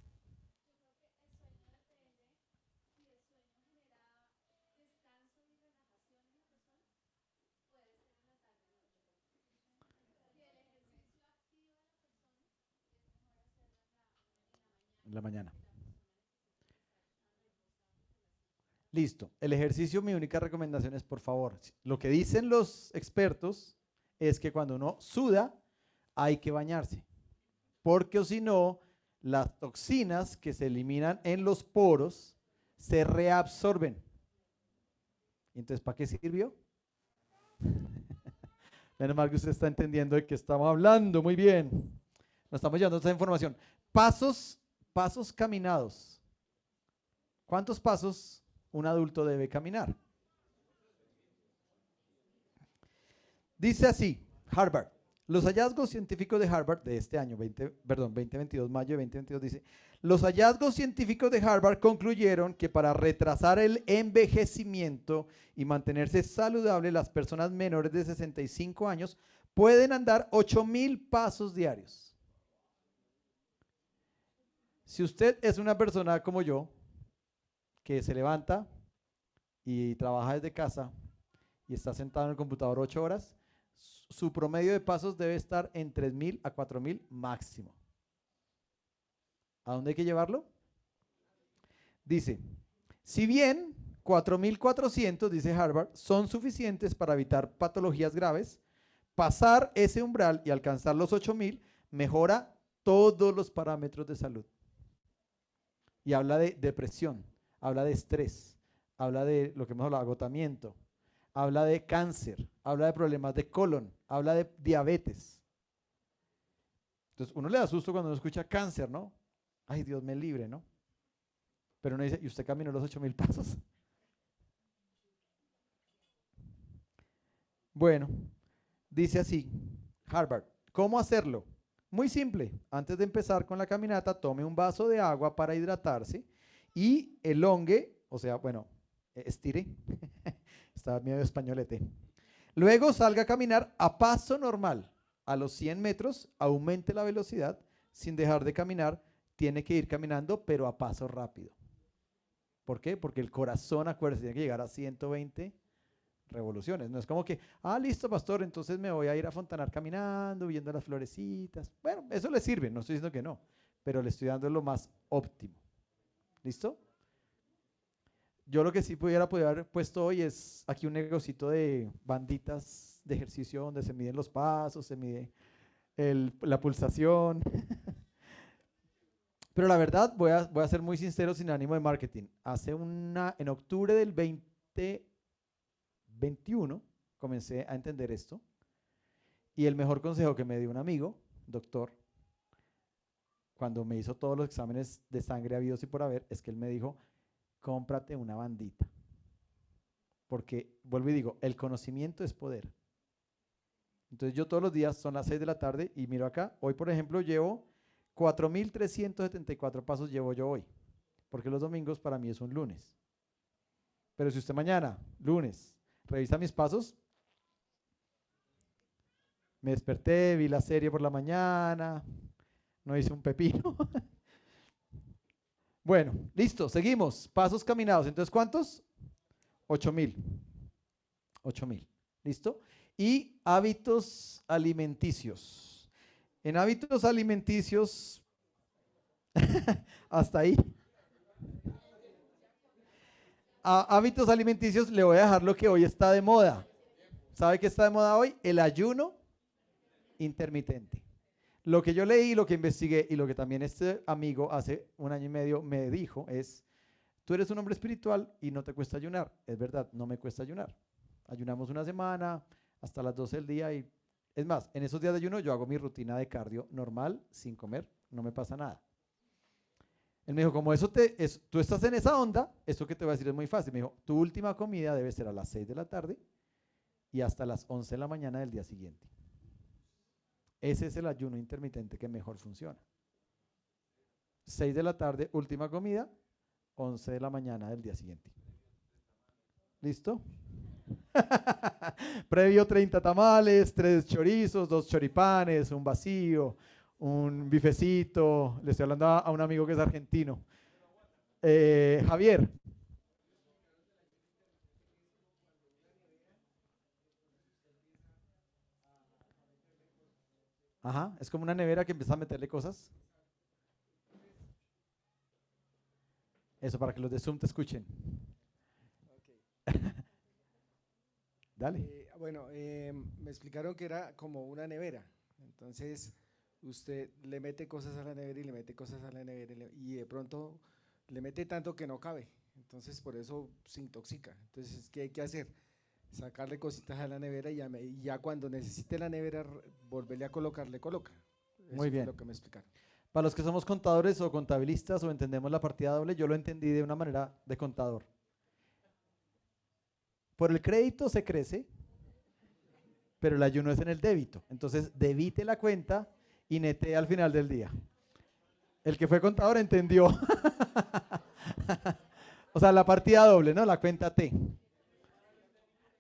en la mañana. Listo. El ejercicio, mi única recomendación es, por favor, lo que dicen los expertos es que cuando uno suda, hay que bañarse. Porque si no, las toxinas que se eliminan en los poros se reabsorben. Entonces, ¿para qué sirvió? Menos mal que usted está entendiendo de qué estamos hablando. Muy bien. Nos estamos llevando esta información. Pasos Pasos caminados. ¿Cuántos pasos un adulto debe caminar? Dice así, Harvard. Los hallazgos científicos de Harvard de este año, 20, perdón, 2022, mayo de 2022, dice, los hallazgos científicos de Harvard concluyeron que para retrasar el envejecimiento y mantenerse saludable, las personas menores de 65 años pueden andar 8.000 pasos diarios. Si usted es una persona como yo, que se levanta y trabaja desde casa y está sentado en el computador ocho horas, su promedio de pasos debe estar en 3.000 a 4.000 máximo. ¿A dónde hay que llevarlo? Dice, si bien 4.400, dice Harvard, son suficientes para evitar patologías graves, pasar ese umbral y alcanzar los 8.000 mejora todos los parámetros de salud. Y habla de depresión, habla de estrés, habla de lo que hemos hablado, agotamiento, habla de cáncer, habla de problemas de colon, habla de diabetes. Entonces, uno le da susto cuando uno escucha cáncer, ¿no? Ay, Dios me libre, ¿no? Pero uno dice, ¿y usted caminó los ocho mil pasos? Bueno, dice así, Harvard, ¿cómo hacerlo? Muy simple, antes de empezar con la caminata, tome un vaso de agua para hidratarse y elongue, o sea, bueno, e-, estire, estaba medio españolete. Luego salga a caminar a paso normal. A los 100 metros, aumente la velocidad sin dejar de caminar. Tiene que ir caminando, pero a paso rápido. ¿Por qué? Porque el corazón, acuérdese, tiene que llegar a 120 revoluciones. No es como que, ah, listo, pastor, entonces me voy a ir a Fontanar caminando, viendo las florecitas. Bueno, eso le sirve, no estoy diciendo que no, pero le estoy dando lo más óptimo. ¿Listo? Yo lo que sí pudiera poder haber puesto hoy es aquí un negocito de banditas de ejercicio donde se miden los pasos, se mide la pulsación. Pero la verdad, voy a, voy a ser muy sincero sin ánimo de marketing. Hace una, en octubre del 20 2021 comencé a entender esto. Y el mejor consejo que me dio un amigo, doctor, cuando me hizo todos los exámenes de sangre habidos y por haber, es que él me dijo, cómprate una bandita. Porque, vuelvo y digo, el conocimiento es poder. Entonces yo todos los días son las 6 de la tarde y miro acá, hoy por ejemplo llevo 4.374 pasos llevo yo hoy, porque los domingos para mí es un lunes. Pero si usted mañana, lunes, revisa mis pasos, me desperté, vi la serie por la mañana, no hice un pepino. bueno, listo, seguimos. Pasos caminados. Entonces, ¿cuántos? 8000. 8000. ¿Listo? Y hábitos alimenticios. En hábitos alimenticios, hasta ahí. A hábitos alimenticios le voy a dejar lo que hoy está de moda. ¿Sabe qué está de moda hoy? El ayuno intermitente. Lo que yo leí, lo que investigué y lo que también este amigo hace un año y medio me dijo es, tú eres un hombre espiritual y no te cuesta ayunar. Es verdad, no me cuesta ayunar. Ayunamos una semana hasta las 12 del día y es más, en esos días de ayuno yo hago mi rutina de cardio normal, sin comer, no me pasa nada. Él me dijo, como eso te, es, tú estás en esa onda, esto que te voy a decir es muy fácil. Me dijo, tu última comida debe ser a las 6 de la tarde y hasta las 11 de la mañana del día siguiente. Ese es el ayuno intermitente que mejor funciona. 6 de la tarde, última comida, 11 de la mañana del día siguiente. ¿Listo? Previo 30 tamales, 3 chorizos, 2 choripanes, un vacío, un bifecito. Le estoy hablando a, un amigo que es argentino. Eh, Javier, Ajá, es como una nevera que empieza a meterle cosas. Eso para que los de Zoom te escuchen. Dale. Eh, bueno, eh, me explicaron que era como una nevera. Entonces, usted le mete cosas a la nevera y le mete cosas a la nevera y, de pronto le mete tanto que no cabe. Entonces, por eso se intoxica. Entonces, ¿qué hay que hacer? Sacarle cositas a la nevera y ya, cuando necesite la nevera volverle a colocar, le coloca. Muy bien. lo que me explicaron. Para los que somos contadores o contabilistas o entendemos la partida doble, yo lo entendí de una manera de contador. Por el crédito se crece, pero el ayuno es en el débito. Entonces, debite la cuenta y nete al final del día. El que fue contador entendió. o sea, la partida doble, ¿no? La cuenta T.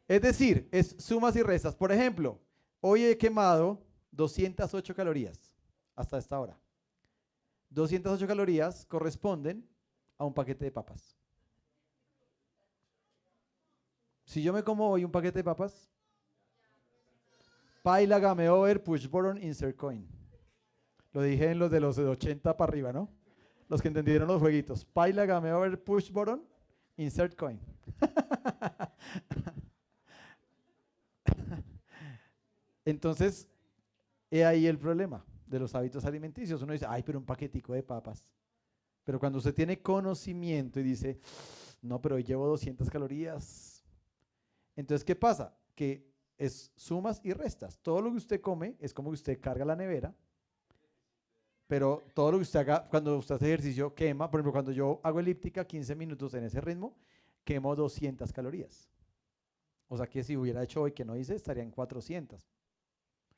Es decir, es sumas y restas. Por ejemplo, hoy he quemado 208 calorías hasta esta hora. 208 calorías corresponden a un paquete de papas. Si yo me como hoy un paquete de papas, Paila Game Over Push Button Insert Coin. Lo dije en los de los 80 para arriba, ¿no? Los que entendieron los jueguitos. Paila Game Over Push Button Insert Coin. Entonces, he ahí el problema de los hábitos alimenticios. Uno dice, ay, pero un paquetico de papas. Pero cuando usted tiene conocimiento y dice, no, pero hoy llevo 200 calorías. Entonces, ¿qué pasa? Que es sumas y restas. Todo lo que usted come es como que usted carga la nevera, pero todo lo que usted haga, cuando usted hace ejercicio, quema. Por ejemplo, cuando yo hago elíptica 15 minutos en ese ritmo, quemo 200 calorías. O sea que si hubiera hecho hoy que no hice, estaría en 400.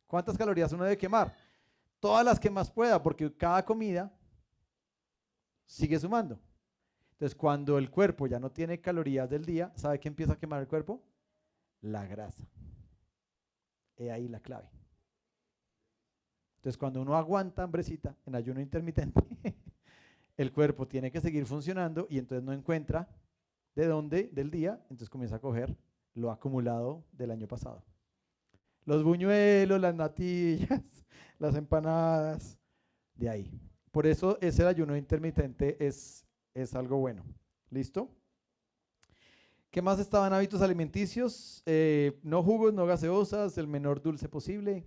¿Cuántas calorías uno debe quemar? Todas las que más pueda, porque cada comida sigue sumando. Entonces, cuando el cuerpo ya no tiene calorías del día, ¿sabe qué empieza a quemar el cuerpo? La grasa. He ahí la clave. Entonces, cuando uno aguanta hambrecita en ayuno intermitente, el cuerpo tiene que seguir funcionando y entonces no encuentra de dónde del día, entonces comienza a coger lo acumulado del año pasado los buñuelos, las natillas, las empanadas, de ahí. Por eso ese ayuno intermitente es, es algo bueno. ¿Listo? ¿Qué más estaban hábitos alimenticios? Eh, no jugos, no gaseosas, el menor dulce posible.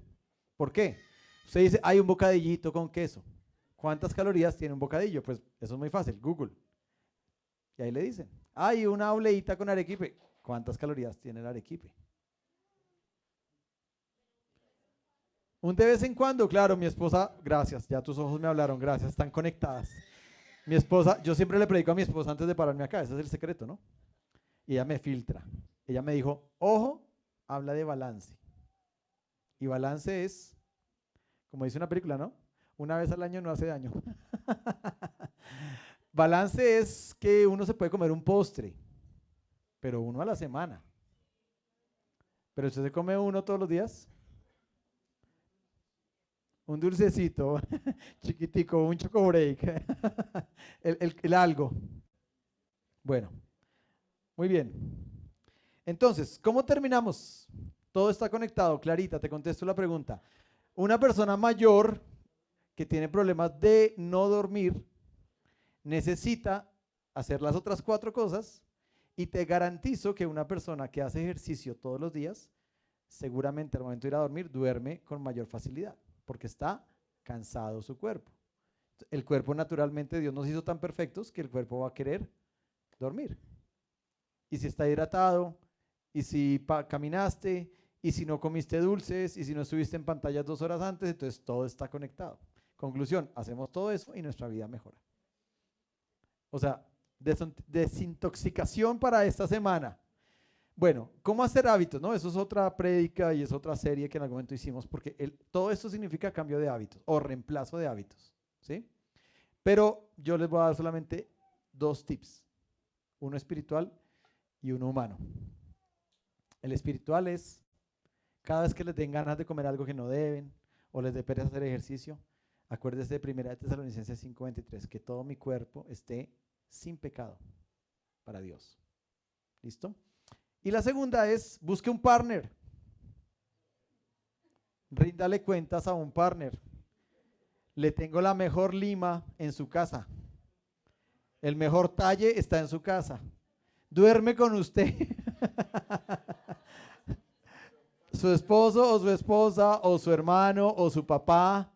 ¿Por qué? Usted dice, hay un bocadillito con queso. ¿Cuántas calorías tiene un bocadillo? Pues eso es muy fácil, Google. Y ahí le dicen, hay una obleita con arequipe. ¿Cuántas calorías tiene el arequipe? Un de vez en cuando, claro, mi esposa, gracias, ya tus ojos me hablaron, gracias, están conectadas. Mi esposa, yo siempre le predico a mi esposa antes de pararme acá, ese es el secreto, ¿no? Y ella me filtra. Ella me dijo, ojo, habla de balance. Y balance es, como dice una película, ¿no? Una vez al año no hace daño. balance es que uno se puede comer un postre, pero uno a la semana. Pero usted se come uno todos los días. Un dulcecito, chiquitico, un choco break, el, algo. Bueno, muy bien. Entonces, ¿cómo terminamos? Todo está conectado. Clarita, te contesto la pregunta. Una persona mayor que tiene problemas de no dormir necesita hacer las otras cuatro cosas y te garantizo que una persona que hace ejercicio todos los días, seguramente al momento de ir a dormir, duerme con mayor facilidad porque está cansado su cuerpo. El cuerpo naturalmente Dios nos hizo tan perfectos que el cuerpo va a querer dormir. Y si está hidratado, y si caminaste, y si no comiste dulces, y si no estuviste en pantallas dos horas antes, entonces todo está conectado. Conclusión, hacemos todo eso y nuestra vida mejora. O sea, desintoxicación para esta semana. Bueno, ¿cómo hacer hábitos? No, eso es otra prédica y es otra serie que en algún momento hicimos, porque todo esto significa cambio de hábitos o reemplazo de hábitos, ¿sí? Pero yo les voy a dar solamente dos tips, uno espiritual y uno humano. El espiritual es cada vez que les den ganas de comer algo que no deben o les dé pereza hacer ejercicio, acuérdense de 1 de Tesalonicenses 5:23, que todo mi cuerpo esté sin pecado para Dios. ¿Listo? Y la segunda es, busque un partner. Ríndale cuentas a un partner. Le tengo la mejor lima en su casa. El mejor talle está en su casa. Duerme con usted. su esposo o su esposa o su hermano o su papá.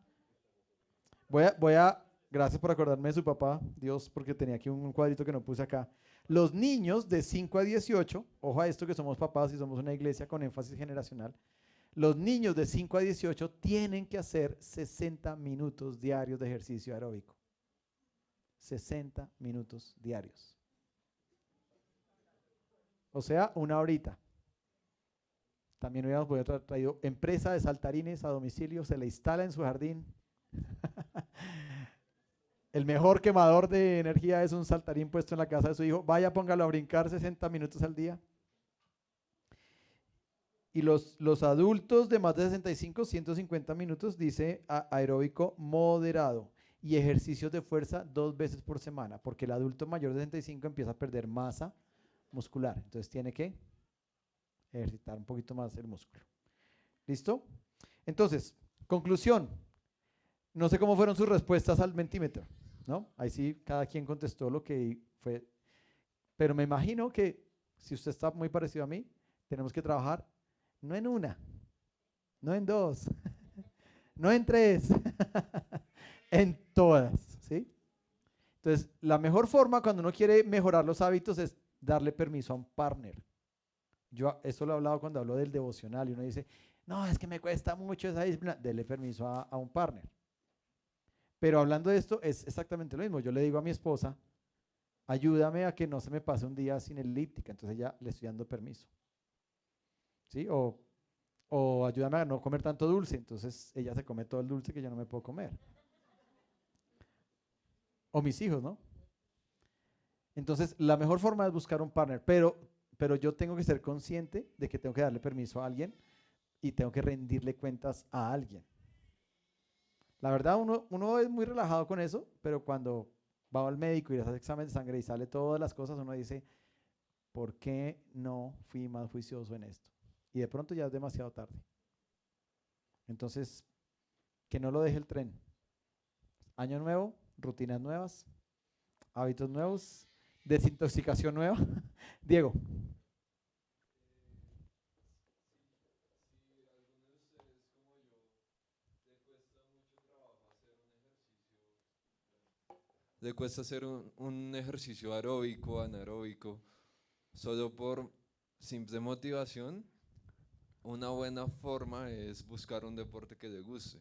Voy a, voy a, gracias por acordarme de su papá, Dios, porque tenía aquí un cuadrito que no puse acá. Los niños de 5 a 18, ojo a esto que somos papás y somos una iglesia con énfasis generacional, los niños de 5 a 18 tienen que hacer 60 minutos diarios de ejercicio aeróbico. 60 minutos diarios. O sea, una horita. También hubiéramos podido traído empresa de saltarines a domicilio, se le instala en su jardín. El mejor quemador de energía es un saltarín puesto en la casa de su hijo. Vaya, póngalo a brincar 60 minutos al día. Y los, los adultos de más de 65, 150 minutos, dice aeróbico moderado. Y ejercicios de fuerza dos veces por semana, porque el adulto mayor de 65 empieza a perder masa muscular. Entonces tiene que ejercitar un poquito más el músculo. ¿Listo? Entonces, conclusión. No sé cómo fueron sus respuestas al mentímetro. ¿No? Ahí sí, cada quien contestó lo que fue. Pero me imagino que si usted está muy parecido a mí, tenemos que trabajar no en una, no en dos, no en tres, en todas, ¿sí? Entonces, la mejor forma cuando uno quiere mejorar los hábitos es darle permiso a un partner. Yo eso lo he hablado cuando hablo del devocional y uno dice, no, es que me cuesta mucho esa disciplina. Dele permiso a, a un partner. Pero hablando de esto, es exactamente lo mismo. Yo le digo a mi esposa, ayúdame a que no se me pase un día sin elíptica. Entonces ya le estoy dando permiso. ¿Sí? O, o ayúdame a no comer tanto dulce. Entonces ella se come todo el dulce que yo no me puedo comer. O mis hijos, ¿no? Entonces, la mejor forma es buscar un partner, pero, pero yo tengo que ser consciente de que tengo que darle permiso a alguien y tengo que rendirle cuentas a alguien. La verdad, uno, uno es muy relajado con eso, pero cuando va al médico y le hace examen de sangre y sale todas las cosas, uno dice, ¿por qué no fui más juicioso en esto? Y de pronto ya es demasiado tarde. Entonces, que no lo deje el tren. Año nuevo, rutinas nuevas, hábitos nuevos, desintoxicación nueva. Diego. Le cuesta hacer un, ejercicio aeróbico, anaeróbico, solo por simple motivación, una buena forma es buscar un deporte que le guste.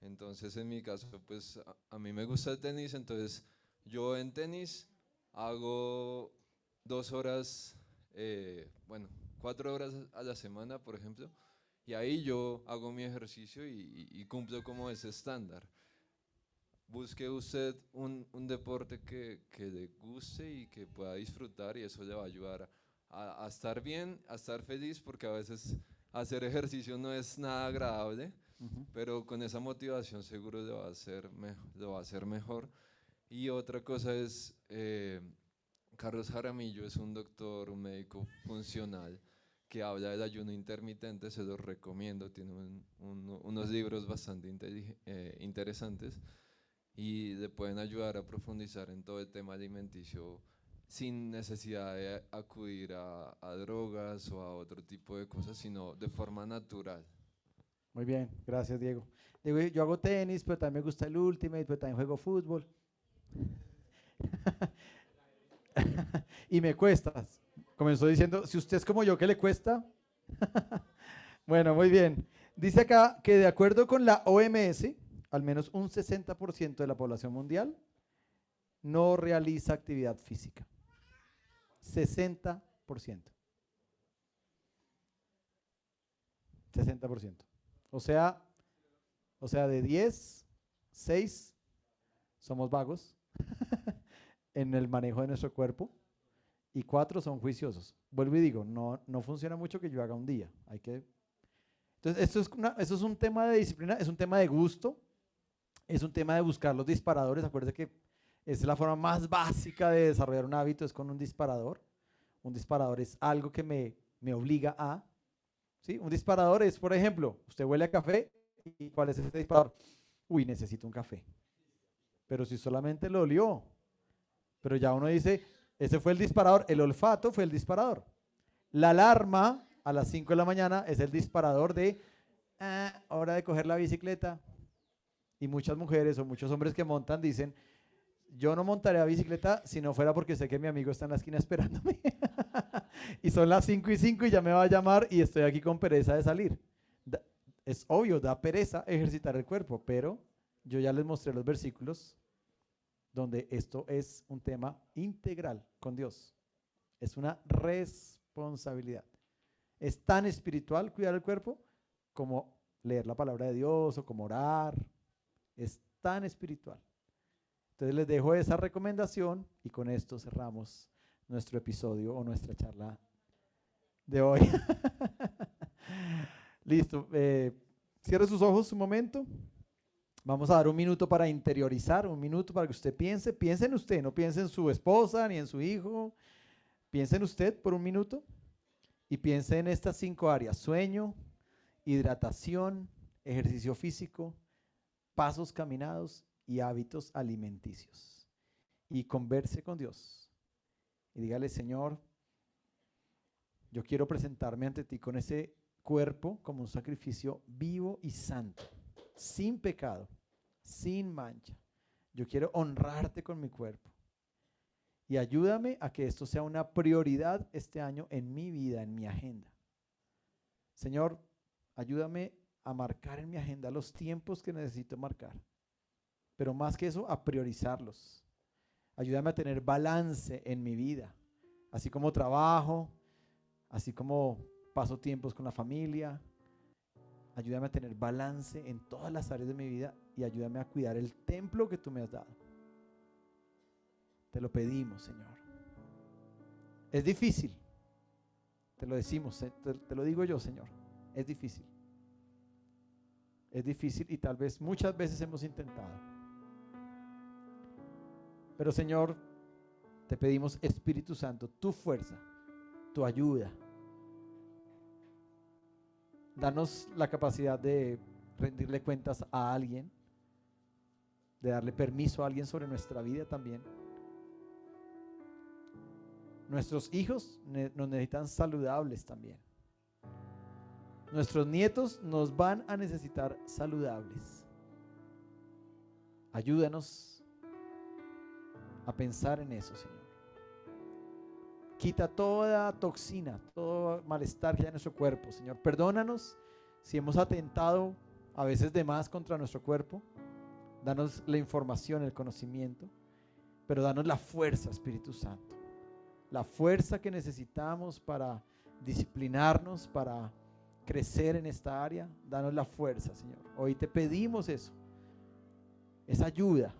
Entonces, en mi caso, pues a, mí me gusta el tenis, entonces yo en tenis hago dos horas, eh, bueno, cuatro horas a la semana, por ejemplo, y ahí yo hago mi ejercicio y, cumplo como ese estándar. Busque usted un, deporte que, le guste y que pueda disfrutar y eso le va a ayudar a, estar bien, a estar feliz, porque a veces hacer ejercicio no es nada agradable, pero con esa motivación seguro le va a hacer, va a hacer mejor. Y otra cosa es, eh, Carlos Jaramillo es un doctor, un médico funcional que habla del ayuno intermitente, se los recomiendo, tiene unos libros bastante eh, interesantes y le pueden ayudar a profundizar en todo el tema alimenticio sin necesidad de acudir a, drogas o a otro tipo de cosas, sino de forma natural. Muy bien, gracias Diego. Diego yo hago tenis, pero también me gusta el Ultimate, pero también juego fútbol. y me cuesta comenzó diciendo, si usted es como yo, ¿qué le cuesta? bueno, muy bien. Dice acá que de acuerdo con la OMS, al menos un 60% de la población mundial no realiza actividad física. 60%. 60%. O sea, o sea, de 10, 6 somos vagos en el manejo de nuestro cuerpo y cuatro son juiciosos. Vuelvo y digo, no, no funciona mucho que yo haga un día. Hay que... Entonces, esto es, eso es un tema de disciplina, es un tema de gusto, es un tema de buscar los disparadores. Acuérdense que es la forma más básica de desarrollar un hábito, es con un disparador. Un disparador es algo que me, me obliga a... ¿sí? Un disparador es, por ejemplo, usted huele a café y ¿cuál es ese disparador? Uy, necesito un café. Pero si solamente lo olió, pero ya uno dice, ese fue el disparador. El olfato fue el disparador. La alarma a las 5 de la mañana es el disparador de ah, hora de coger la bicicleta. Y muchas mujeres o muchos hombres que montan dicen, yo no montaré a bicicleta si no fuera porque sé que mi amigo está en la esquina esperándome. y son las 5 y 5 y ya me va a llamar y estoy aquí con pereza de salir. es obvio, da pereza ejercitar el cuerpo, pero yo ya les mostré los versículos donde esto es un tema integral con Dios. Es una responsabilidad. Es tan espiritual cuidar el cuerpo como leer la palabra de Dios o como orar. Es tan espiritual. Entonces les dejo esa recomendación y con esto cerramos nuestro episodio o nuestra charla de hoy. Listo. Eh, cierre sus ojos un momento. Vamos a dar un minuto para interiorizar, un minuto para que usted piense. Piense en usted, no piense en su esposa ni en su hijo. Piense en usted por un minuto y piense en estas cinco áreas. Sueño, hidratación, ejercicio físico, pasos caminados y hábitos alimenticios. Y converse con Dios. Y dígale, Señor, yo quiero presentarme ante ti con ese cuerpo como un sacrificio vivo y santo sin pecado, sin mancha. Yo quiero honrarte con mi cuerpo. Y ayúdame a que esto sea una prioridad este año en mi vida, en mi agenda. Señor, ayúdame a marcar en mi agenda los tiempos que necesito marcar. Pero más que eso, a priorizarlos. Ayúdame a tener balance en mi vida. Así como trabajo, así como paso tiempos con la familia, Ayúdame a tener balance en todas las áreas de mi vida y ayúdame a cuidar el templo que tú me has dado. Te lo pedimos, Señor. Es difícil. Te lo decimos, eh, te, lo digo yo, Señor. Es difícil. Es difícil y tal vez muchas veces hemos intentado. Pero Señor, te pedimos Espíritu Santo, tu fuerza, tu ayuda, Danos la capacidad de rendirle cuentas a alguien, de darle permiso a alguien sobre nuestra vida también. Nuestros hijos nos necesitan saludables también. Nuestros nietos nos van a necesitar saludables. Ayúdanos a pensar en eso, Señor. Quita toda toxina, todo malestar que hay en nuestro cuerpo, Señor. Perdónanos si hemos atentado a veces de más contra nuestro cuerpo. Danos la información, el conocimiento, pero danos la fuerza, Espíritu Santo. La fuerza que necesitamos para disciplinarnos, para crecer en esta área. Danos la fuerza, Señor. Hoy te pedimos eso. Esa ayuda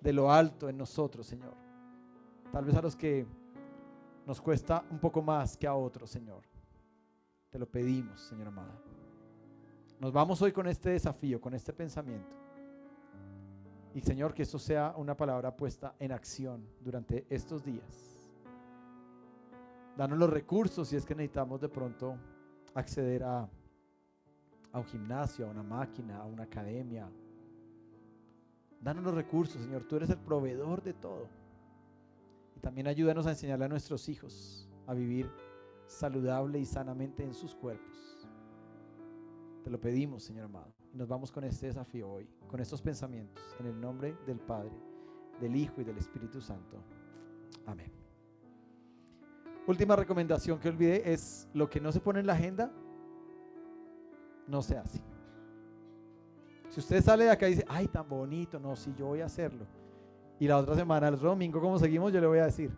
de lo alto en nosotros, Señor. Tal vez a los que nos cuesta un poco más que a otros, Señor. Te lo pedimos, Señor amado. Nos vamos hoy con este desafío, con este pensamiento. Y Señor, que esto sea una palabra puesta en acción durante estos días. Danos los recursos si es que necesitamos de pronto acceder a, un gimnasio, a una máquina, a una academia, Danos los recursos, Señor. Tú eres el proveedor de todo. Y también ayúdanos a enseñarle a nuestros hijos a vivir saludable y sanamente en sus cuerpos. Te lo pedimos, Señor amado. Y nos vamos con este desafío hoy, con estos pensamientos, en el nombre del Padre, del Hijo y del Espíritu Santo. Amén. Última recomendación que olvidé es lo que no se pone en la agenda, no se hace. Si usted sale de acá y dice, ay, tan bonito, no, si yo voy a hacerlo. Y la otra semana, el otro domingo, ¿cómo seguimos? Yo le voy a decir.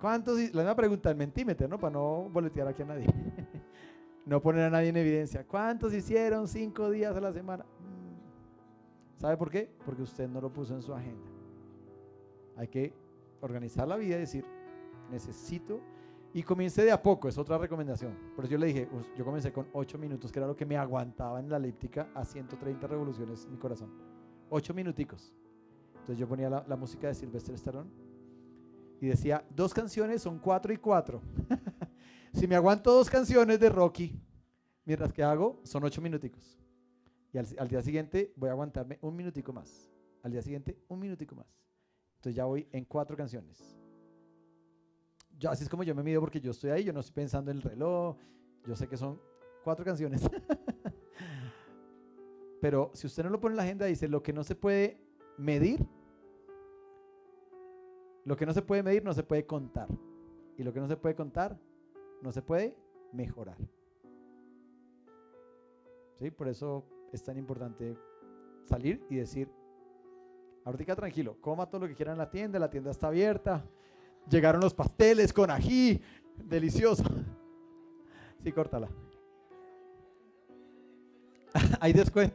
¿Cuántos? La misma pregunta, el mentímetro, ¿no? Para no boletear aquí a nadie. no poner a nadie en evidencia. ¿Cuántos hicieron cinco días a la semana? Mm. ¿Sabe por qué? Porque usted no lo puso en su agenda. Hay que organizar la vida y decir, necesito y comience de a poco, es otra recomendación. Por eso yo le dije, yo comencé con 8 minutos, que era lo que me aguantaba en la elíptica a 130 revoluciones mi corazón. 8 minuticos. Entonces yo ponía la, música de Sylvester Stallone y decía, dos canciones son 4 y 4. si me aguanto dos canciones de Rocky, mientras que hago, son 8 minuticos. Y al, al día siguiente voy a aguantarme un minutico más. Al día siguiente, un minutico más. Entonces ya voy en cuatro canciones así es como yo me mido porque yo estoy ahí, yo no estoy pensando en el reloj, yo sé que son cuatro canciones. Pero si usted no lo pone en la agenda, dice lo que no se puede medir, lo que no se puede medir no se puede contar. Y lo que no se puede contar no se puede mejorar. ¿Sí? Por eso es tan importante salir y decir, ahorita tranquilo, coma todo lo que quiera en la tienda, la tienda está abierta, Llegaron los pasteles con ají, delicioso. Sí, córtala. Hay descuento.